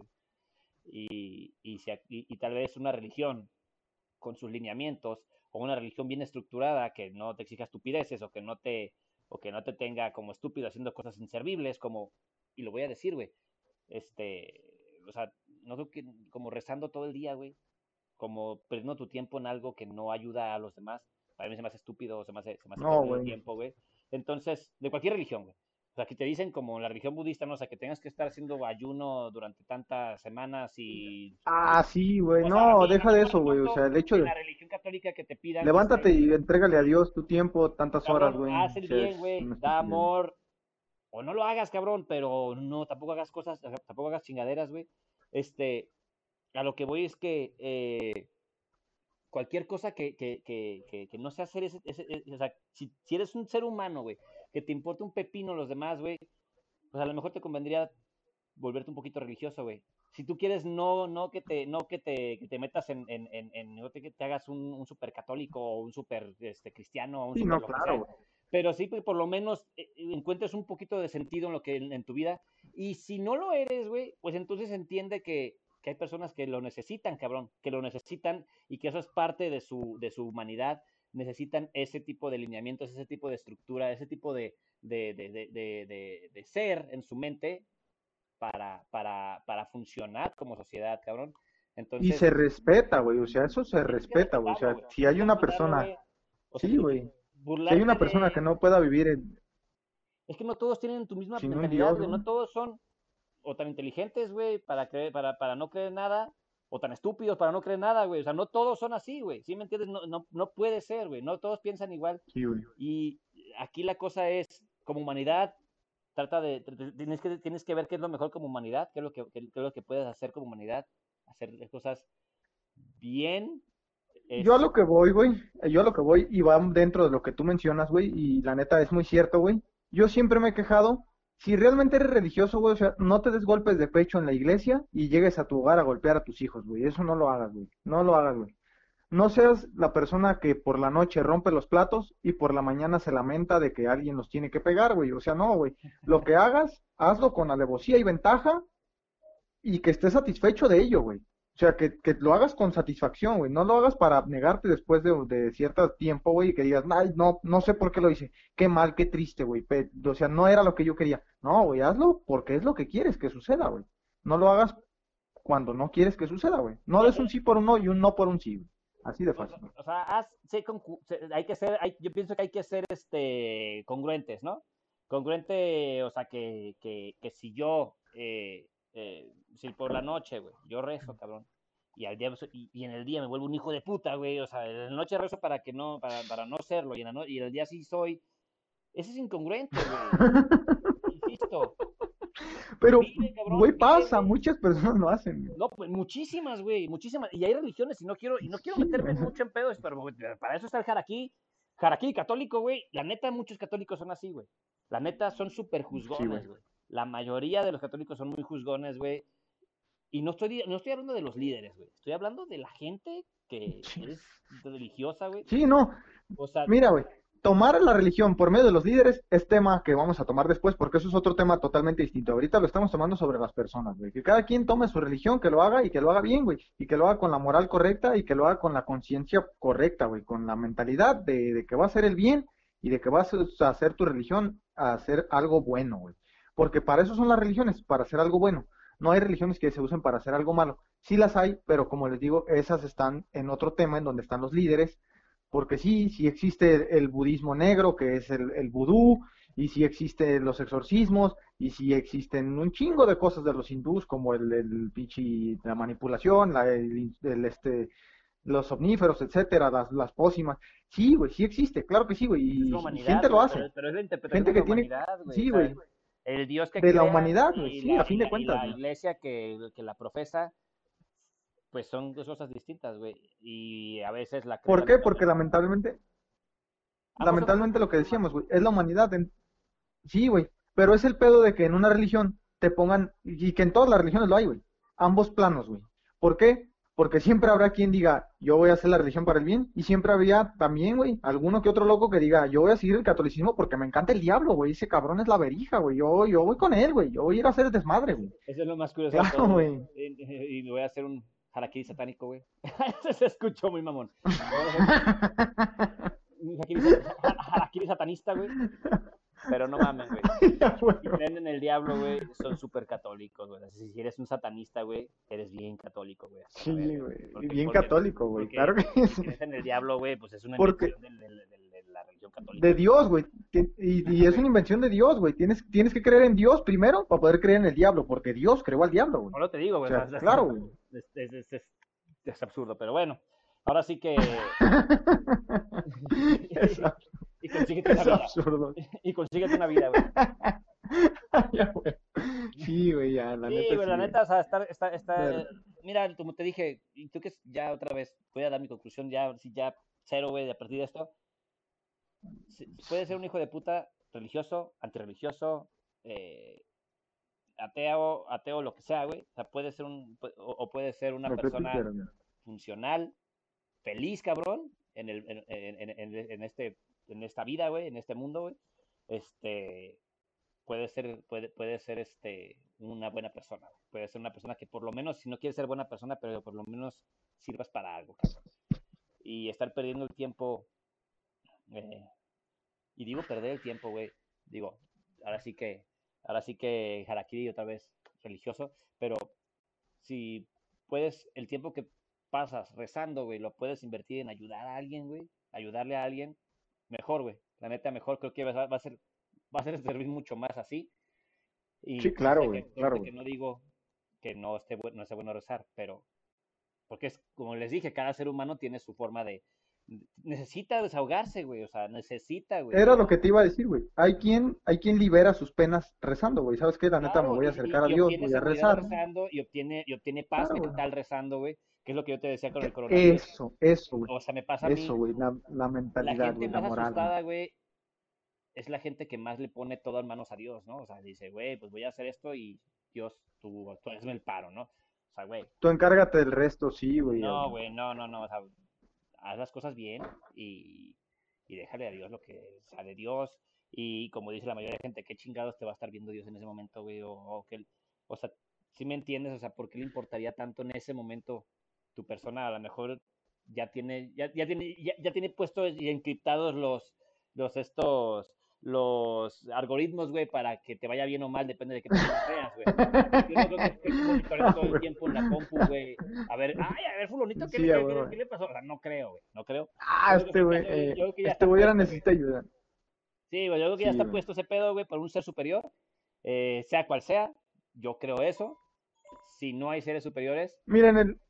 Y, y, si y tal vez una religión con sus lineamientos o una religión bien estructurada que no te exija estupideces o que no te o que no te tenga como estúpido haciendo cosas inservibles como y lo voy a decir, güey. Este, o sea, no creo que como rezando todo el día, güey, como perdiendo tu tiempo en algo que no ayuda a los demás. Para mí se me hace estúpido, se me hace, se me hace No, güey. tiempo, güey. Entonces, de cualquier religión, güey. O sea, que te dicen como en la religión budista, ¿no? O sea, que tengas que estar haciendo ayuno durante tantas semanas y... Ah, sí, güey, sea, a no, a deja de eso, güey, o sea, el hecho en de la religión católica que te pidan... levántate y entrégale a Dios tu tiempo, tantas horas, güey. haz el bien, güey, da amor, o no lo hagas, cabrón, pero no, tampoco hagas cosas, tampoco hagas chingaderas, güey. Este, a lo que voy es que eh, cualquier cosa que, que, que, que, no sea hacer ese, ese- ese- o sea, si, si eres un ser humano, güey, que te importa un pepino los demás, güey, pues a lo mejor te convendría volverte un poquito religioso, güey. Si tú quieres no, no que te, no que te, que te metas en, en, en, en- no te, que te hagas un, un super católico o un super este, cristiano o un Sí, super no, claro, pero sí que por lo menos eh, encuentres un poquito de sentido en lo que en tu vida. Y si no lo eres, güey, pues entonces entiende que, que hay personas que lo necesitan, cabrón, que lo necesitan y que eso es parte de su, de su humanidad. Necesitan ese tipo de lineamientos, ese tipo de estructura, ese tipo de, de, de, de, ser en su mente para, para, para funcionar como sociedad, cabrón. Y Entonces, se respeta, güey, o sea, eso se respeta, güey, o sea, si hay una persona. O sea, sí, güey, si hay una persona que no pueda vivir en, Es que no todos tienen tu misma mentalidad, güey. ¿no? todos son o tan inteligentes, güey, para creer, para, para no creer nada, o tan estúpidos para no creer nada, güey. O sea, no todos son así, güey. ¿Sí me entiendes? No, no, no puede ser, güey. No todos piensan igual. sí, güey. Y aquí la cosa es, como humanidad, trata de, tienes que, tienes que ver qué es lo mejor como humanidad, qué es lo que, qué, qué es lo que puedes hacer como humanidad, hacer cosas bien. Yo a lo que voy, güey, yo a lo que voy y va dentro de lo que tú mencionas, güey, y la neta es muy cierto, güey. Yo siempre me he quejado, si realmente eres religioso, güey, o sea, no te des golpes de pecho en la iglesia y llegues a tu hogar a golpear a tus hijos, güey. Eso no lo hagas, güey. No lo hagas, güey. No seas la persona que por la noche rompe los platos y por la mañana se lamenta de que alguien los tiene que pegar, güey. O sea, no, güey. Lo que hagas, hazlo con alevosía y ventaja y que estés satisfecho de ello, güey. O sea, que, que lo hagas con satisfacción, güey. No lo hagas para negarte después de, de cierto tiempo, güey, y que digas, ay, no, no sé por qué lo hice. Qué mal, qué triste, güey. O sea, no era lo que yo quería. No, güey, hazlo porque es lo que quieres que suceda, güey. No lo hagas cuando no quieres que suceda, güey. No des un sí por un no y un no por un sí, güey. Así de fácil. o sea, haz- sé- hay que ser, hay- yo pienso que hay que ser este congruentes, ¿no? Congruente, o sea, que, que, que si yo, eh, eh, si por la noche, güey, yo rezo, cabrón, y al día, y, y en el día me vuelvo un hijo de puta, güey, o sea, en la noche rezo para que no, para, para no serlo, y en, la no- y en el día sí soy, ese es incongruente, güey, insisto, Pero, vive, cabrón, güey, pasa, muchas personas lo hacen. güey. No, pues muchísimas, güey, muchísimas. Y hay religiones y no quiero, y no quiero Sí, meterme güey. mucho en pedos, pero güey, para eso está el jaraquí. Jaraquí católico, güey. La neta, muchos católicos son así, güey. La neta, son súper juzgones, güey. La mayoría de los católicos son muy juzgones, güey. Y no estoy, no estoy hablando de los líderes, güey. Estoy hablando de la gente que es religiosa, güey. Sí, no, O sea, Mira, güey, tomar la religión por medio de los líderes es tema que vamos a tomar después porque eso es otro tema totalmente distinto. Ahorita lo estamos tomando sobre las personas, güey. Que cada quien tome su religión, que lo haga y que lo haga bien, güey. Y que lo haga con la moral correcta y que lo haga con la conciencia correcta, güey. Con la mentalidad de, de que va a hacer el bien y de que vas a hacer tu religión a hacer algo bueno, güey. Porque para eso son las religiones, para hacer algo bueno. No hay religiones que se usen para hacer algo malo. Sí las hay, pero como les digo, esas están en otro tema en donde están los líderes porque sí, sí existe el budismo negro, que es el, el vudú, y sí existen los exorcismos, y sí existen un chingo de cosas de los hindús, como el, el pichi, la manipulación, la, el, el, este, los omníferos, etcétera, las, las pócimas. Sí, güey, sí existe, claro que sí, güey, y, gente lo hace. Pero, pero es la interpretación Gente de que la tiene- sí, güey. El Dios que De la humanidad, y güey, sí, la- a fin de cuentas, la iglesia que, que la profesa, pues son dos cosas distintas, güey. Y a veces la ¿Por qué? Porque lamentablemente, Ambos son lamentablemente lo que decíamos, güey, es la humanidad. en- Sí, güey, pero es el pedo de que en una religión te pongan, y que en todas las religiones lo hay, güey, ambos planos, güey. ¿Por qué? Porque siempre habrá quien diga, yo voy a hacer la religión para el bien, y siempre habría también, güey, alguno que otro loco que diga, yo voy a seguir el catolicismo porque me encanta el diablo, güey, ese cabrón es la verija, güey, yo, yo voy con él, güey, yo voy a ir a hacer el desmadre, güey. Eso es lo más curioso Claro, güey. Y, y me voy a hacer un harakiri satánico, güey. Eso se escuchó muy mamón. Harakiri satanista, güey. Pero no mames, güey. Si creen en el diablo, güey, son súper católicos, güey. Así, si eres un satanista, güey, eres bien católico, güey. Sí, güey, bien porque- católico, güey, claro que si sí. crees en el diablo, güey, pues es una Porque- invención del- del- del- de la religión católica. De Dios, güey. Y, y es una invención de Dios, güey. Tienes, tienes que creer en Dios primero para poder creer en el diablo, porque Dios creó al diablo, güey. No lo te digo, güey. sea, o sea, claro, güey. Es, es- es- es- es absurdo, pero bueno. Ahora sí que. Y consíguete una es vida. absurdo. Y consíguete una vida, güey. Ya, güey. Sí, güey, ya, la Sí, neta. güey, la neta, o sea, está, está, está, eh, mira, como te dije, y tú que ya otra vez, voy a dar mi conclusión, ya, sí, ya cero, güey, a partir de esto, puede ser un hijo de puta religioso, antirreligioso, eh, ateo, ateo, lo que sea, güey, o sea, puede ser un, o, o puede ser una persona funcional, feliz, cabrón, en, el, en este, en esta vida, güey, en este mundo, güey, este, puede ser, puede, puede ser, este, una buena persona, güey. puede ser una persona que por lo menos, si no quiere ser buena persona, pero por lo menos sirvas para algo, cabrón. Y estar perdiendo el tiempo, eh, y digo perder el tiempo, güey, digo, ahora sí que, ahora sí que Harakiri otra vez religioso, pero si puedes, el tiempo que pasas rezando, güey, lo puedes invertir en ayudar a alguien, güey, ayudarle a alguien, mejor, güey, la neta mejor, creo que va, va a ser, va a ser servir mucho más así. Y Sí, claro, sé güey, claro, que no digo que no esté, no esté bueno rezar, pero porque es, como les dije, cada ser humano tiene su forma de, necesita desahogarse, güey, o sea, necesita, güey. Era lo que te iba a decir, güey. Hay quien, hay quien libera sus penas rezando, güey. ¿Sabes qué? La neta, me Claro, voy a y- acercar a Dios, voy a rezar. rezando y obtiene, y obtiene paz Claro, güey. mental rezando, güey, que es lo que yo te decía con el coronavirus. Eso, eso, güey. O sea, me pasa a mí, Eso, güey. La, la la mentalidad, gente güey, la más moral. asustada, güey, es la gente que más le pone todo en manos a Dios, ¿no? O sea, dice, güey, pues voy a hacer esto y Dios, tú, tú hazme el paro, ¿no? O sea, güey, Tú encárgate del resto, sí, güey. no, güey, no, no, no, o sea, haz las cosas bien y, y déjale a Dios lo que sale Dios. Y como dice la mayoría de gente, ¿qué chingados te va a estar viendo Dios en ese momento, güey? O, o que, o sea, si me entiendes? O sea, ¿por qué le importaría tanto en ese momento tu persona? A lo mejor ya tiene, ya, ya tiene, ya, ya tiene puestos y encriptados los, los estos, los algoritmos, güey, para que te vaya bien o mal, depende de qué persona seas, güey. Yo no creo que estés monitoreando todo el tiempo en la compu, güey. A ver, ay, a ver, fulanito, ¿qué, Sí, le, qué- qué le pasó? O sea, no creo, güey, no creo. Ah, Yo este güey, eh, ya este güey ahora necesita ayuda. Sí, güey, yo creo que ya Sí, está güey. puesto ese pedo, güey, por un ser superior, eh, sea cual sea. Yo creo eso. Si no hay seres superiores, Mira, en el,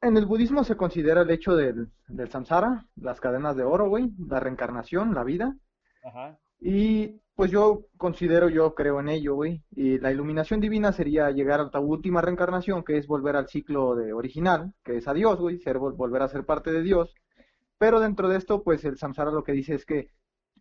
en el budismo se considera el hecho del, del samsara, las cadenas de oro, güey, la reencarnación, la vida. ajá, Y pues yo considero, yo creo en ello, güey. Y la iluminación divina sería llegar a tu última reencarnación, que es volver al ciclo de original, que es a Dios, güey, ser, vol- volver a ser parte de Dios. Pero dentro de esto, pues el samsara lo que dice es que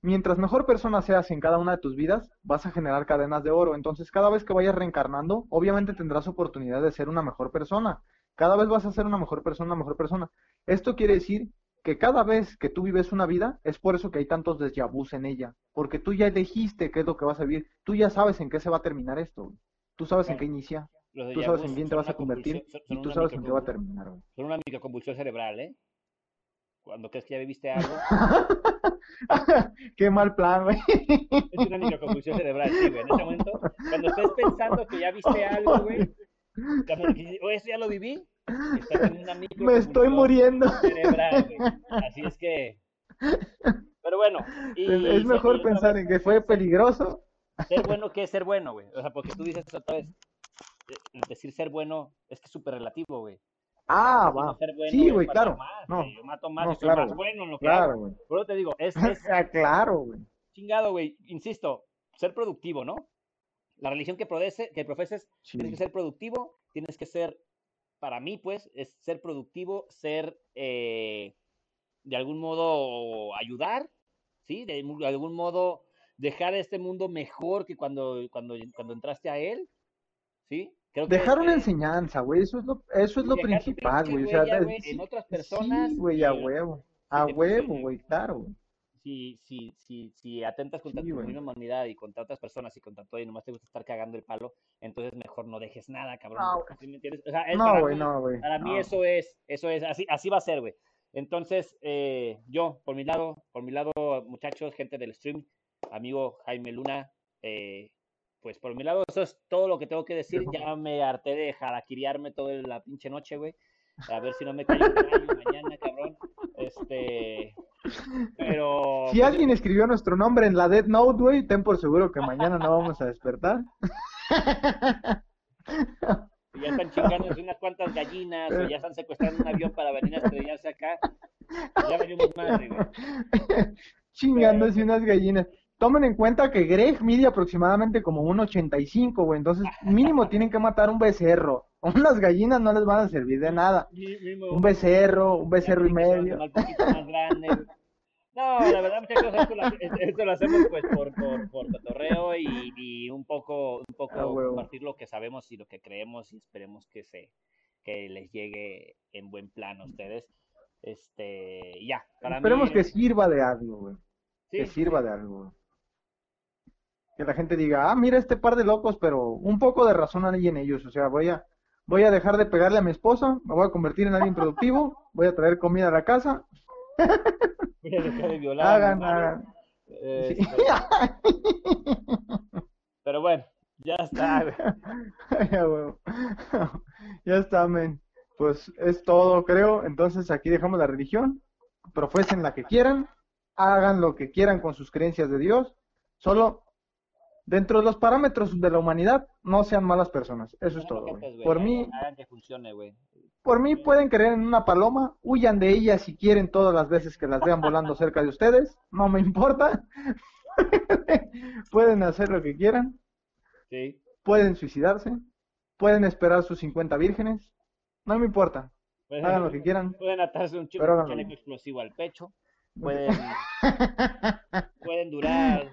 mientras mejor persona seas en cada una de tus vidas, vas a generar cadenas de oro. Entonces, cada vez que vayas reencarnando, obviamente tendrás oportunidad de ser una mejor persona. Cada vez vas a ser una mejor persona, una mejor persona. Esto quiere decir que cada vez que tú vives una vida, es por eso que hay tantos vus en ella, porque tú ya elegiste qué es lo que vas a vivir, tú ya sabes en qué se va a terminar esto, tú sabes en qué inicia, tú sabes en quién te vas a convertir convulsión- son- son y tú sabes en qué va a terminar, güey. Son una microconvulsión cerebral, ¿eh? Cuando crees que ya viviste algo, Qué mal plan, güey. es una microconvulsión cerebral, sí, güey. En ese momento, cuando estés pensando que ya viste algo, güey, cuando dices, "Oh, eso ya lo viví, estás en una micro Me estoy muriendo. cerebral, güey. Así es que. Pero bueno. y- Es mejor pensar en que fue peligroso. Ser bueno, ¿qué es ser bueno, güey? O sea, porque tú dices otra vez. eh, Decir ser bueno es que es súper relativo, güey. Ah, no va. ser bueno Sí, güey, claro. más, No, güey. Yo mato más no, soy claro, más güey. bueno en lo que Claro, hago. güey. Por eso te digo, es, es Ah, claro, güey. chingado, güey. Insisto, ser productivo, ¿no? La religión que, prodece- que profeses Sí. tienes que ser productivo, tienes que ser, para mí, pues, es ser productivo, ser, eh, de algún modo, ayudar, ¿sí? De, algún modo, dejar este mundo mejor que cuando, cuando, cuando entraste a él, ¿sí? Creo que, Dejar una eh, enseñanza, güey, eso es lo, eso es lo principal, güey. O sea, en otras personas sí, güey, a huevo. A huevo, güey, claro, güey. Si, si, si, si atentas contra Sí, tu güey. misma humanidad y contra otras personas y contra todo y nomás te gusta estar cagando el palo, entonces mejor no dejes nada, cabrón. No, güey. ¿Sí me entiendes? O sea, es No, para güey, mí- no, güey. Para mí no. eso es, eso es, así, así va a ser, güey. Entonces, eh, yo, por mi lado, por mi lado, muchachos, gente del stream, amigo Jaime Luna, eh, pues por mi lado, eso es todo lo que tengo que decir. Ya me harté de jaraquiriarme toda la pinche noche, güey. A ver si no me rayo mañana, cabrón. Este, pero... Si pues, alguien escribió nuestro nombre en la Dead Note, güey, ten por seguro que mañana no vamos a despertar. Ya están chingándose unas cuantas gallinas o ya están secuestrando un avión para venir a estrellarse acá. Ya venimos madre, güey. Chingándose unas gallinas. Tomen en cuenta que Greg mide aproximadamente como un 85, güey. Entonces, mínimo tienen que matar un becerro. Unas gallinas no les van a servir de nada. Un becerro, un becerro y medio. Un poquito más grande. No, la verdad, muchachos, esto lo, esto lo hacemos pues por, por, por cotorreo y, y un poco, un poco Ah, compartir lo que sabemos y lo que creemos y esperemos que se que les llegue en buen plan a ustedes. Este, ya, para Esperemos mí, que sirva de algo, güey. sí, Que sirva de algo. Que la gente diga, ah, mira este par de locos, pero un poco de razón hay en ellos. O sea, voy a, voy a dejar de pegarle a mi esposa, me voy a convertir en alguien productivo, voy a traer comida a la casa. voy a dejar de violar Hagan, hagan. Eh, Sí. Pero bueno, ya está. Ya. Ya está, men. Pues es todo, creo. Entonces aquí dejamos la religión. Profesen la que quieran. Hagan lo que quieran con sus creencias de Dios. Solo dentro de los parámetros de la humanidad, no sean malas personas. Eso es todo, güey. güey, Por mí, Hagan que funcione, güey. por mí pueden creer en una paloma. Huyan de ella si quieren todas las veces que las vean volando cerca de ustedes. No me importa. Pueden hacer lo que quieran. Sí. pueden suicidarse, pueden esperar sus 50 vírgenes, no me importa, hagan lo que quieran. pueden atarse un, ch- Pero un háganlo. chaleco explosivo al pecho. Pueden, pueden durar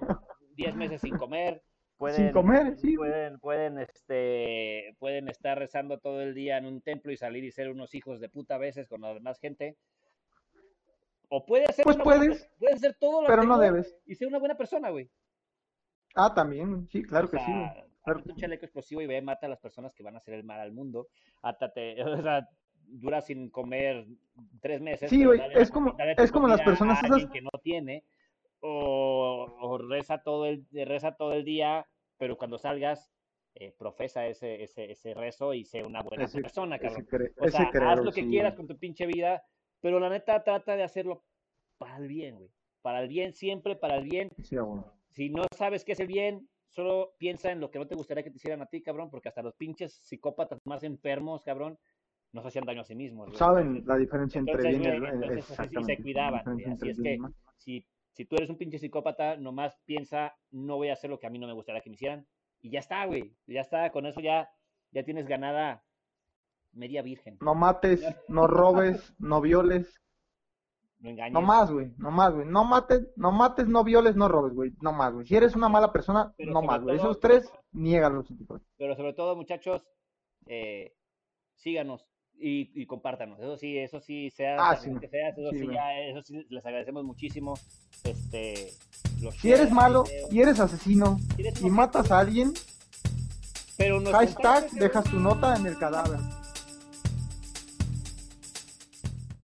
10 meses sin comer. Pueden, Sin comer, sí. Pueden, pueden, este, pueden estar rezando todo el día en un templo y salir y ser unos hijos de puta a veces con la demás gente. O puedes hacer, Pues puedes, puedes hacer todo lo pero no anterior debes. y ser una buena persona, güey. Ah, también, sí, claro O que sí. güey, claro que un chaleco explosivo y ve, mata a las personas que van a hacer el mal al mundo. Átate, o sea, dura sin comer tres meses. Sí, güey, es como- es como las personas esas- que no tiene. O, o reza todo el reza todo el día, pero cuando salgas eh, profesa ese, ese, ese rezo y sé una buena Ese- persona, cabrón. O sea, haz credo, lo que sí, quieras con tu pinche vida, pero la neta trata de hacerlo para el bien, güey. Para el bien, siempre para el bien. Sí. Si no sabes qué es el bien, solo piensa en lo que no te gustaría que te hicieran a ti, cabrón, porque hasta los pinches psicópatas más enfermos, cabrón, no se hacían daño a sí mismos. güey. Saben la diferencia entre entonces, bien y el así sí se cuidaban. Así entre es que el si, si tú eres un pinche psicópata, nomás piensa, no voy a hacer lo que a mí no me gustaría que me hicieran. Y ya está, güey. Ya está, con eso ya, ya tienes ganada media virgen. No mates, no robes, no violes, No engañes. no más, güey, no más, güey. No mates, no mates, no violes, no robes, güey. No más, güey. Si eres una mala persona, Pero no más, güey. Esos tres, niégalos. Pero sobre todo, muchachos, eh, síganos y, y compártanos. Eso sí, eso sí, sea Ah, sí. que seas, eso Sí, ya, eso sí, les agradecemos muchísimo. Este, los Si eres malo videos. y eres asesino eres y matas a alguien, pero nos hashtag dejas tu nota en el cadáver.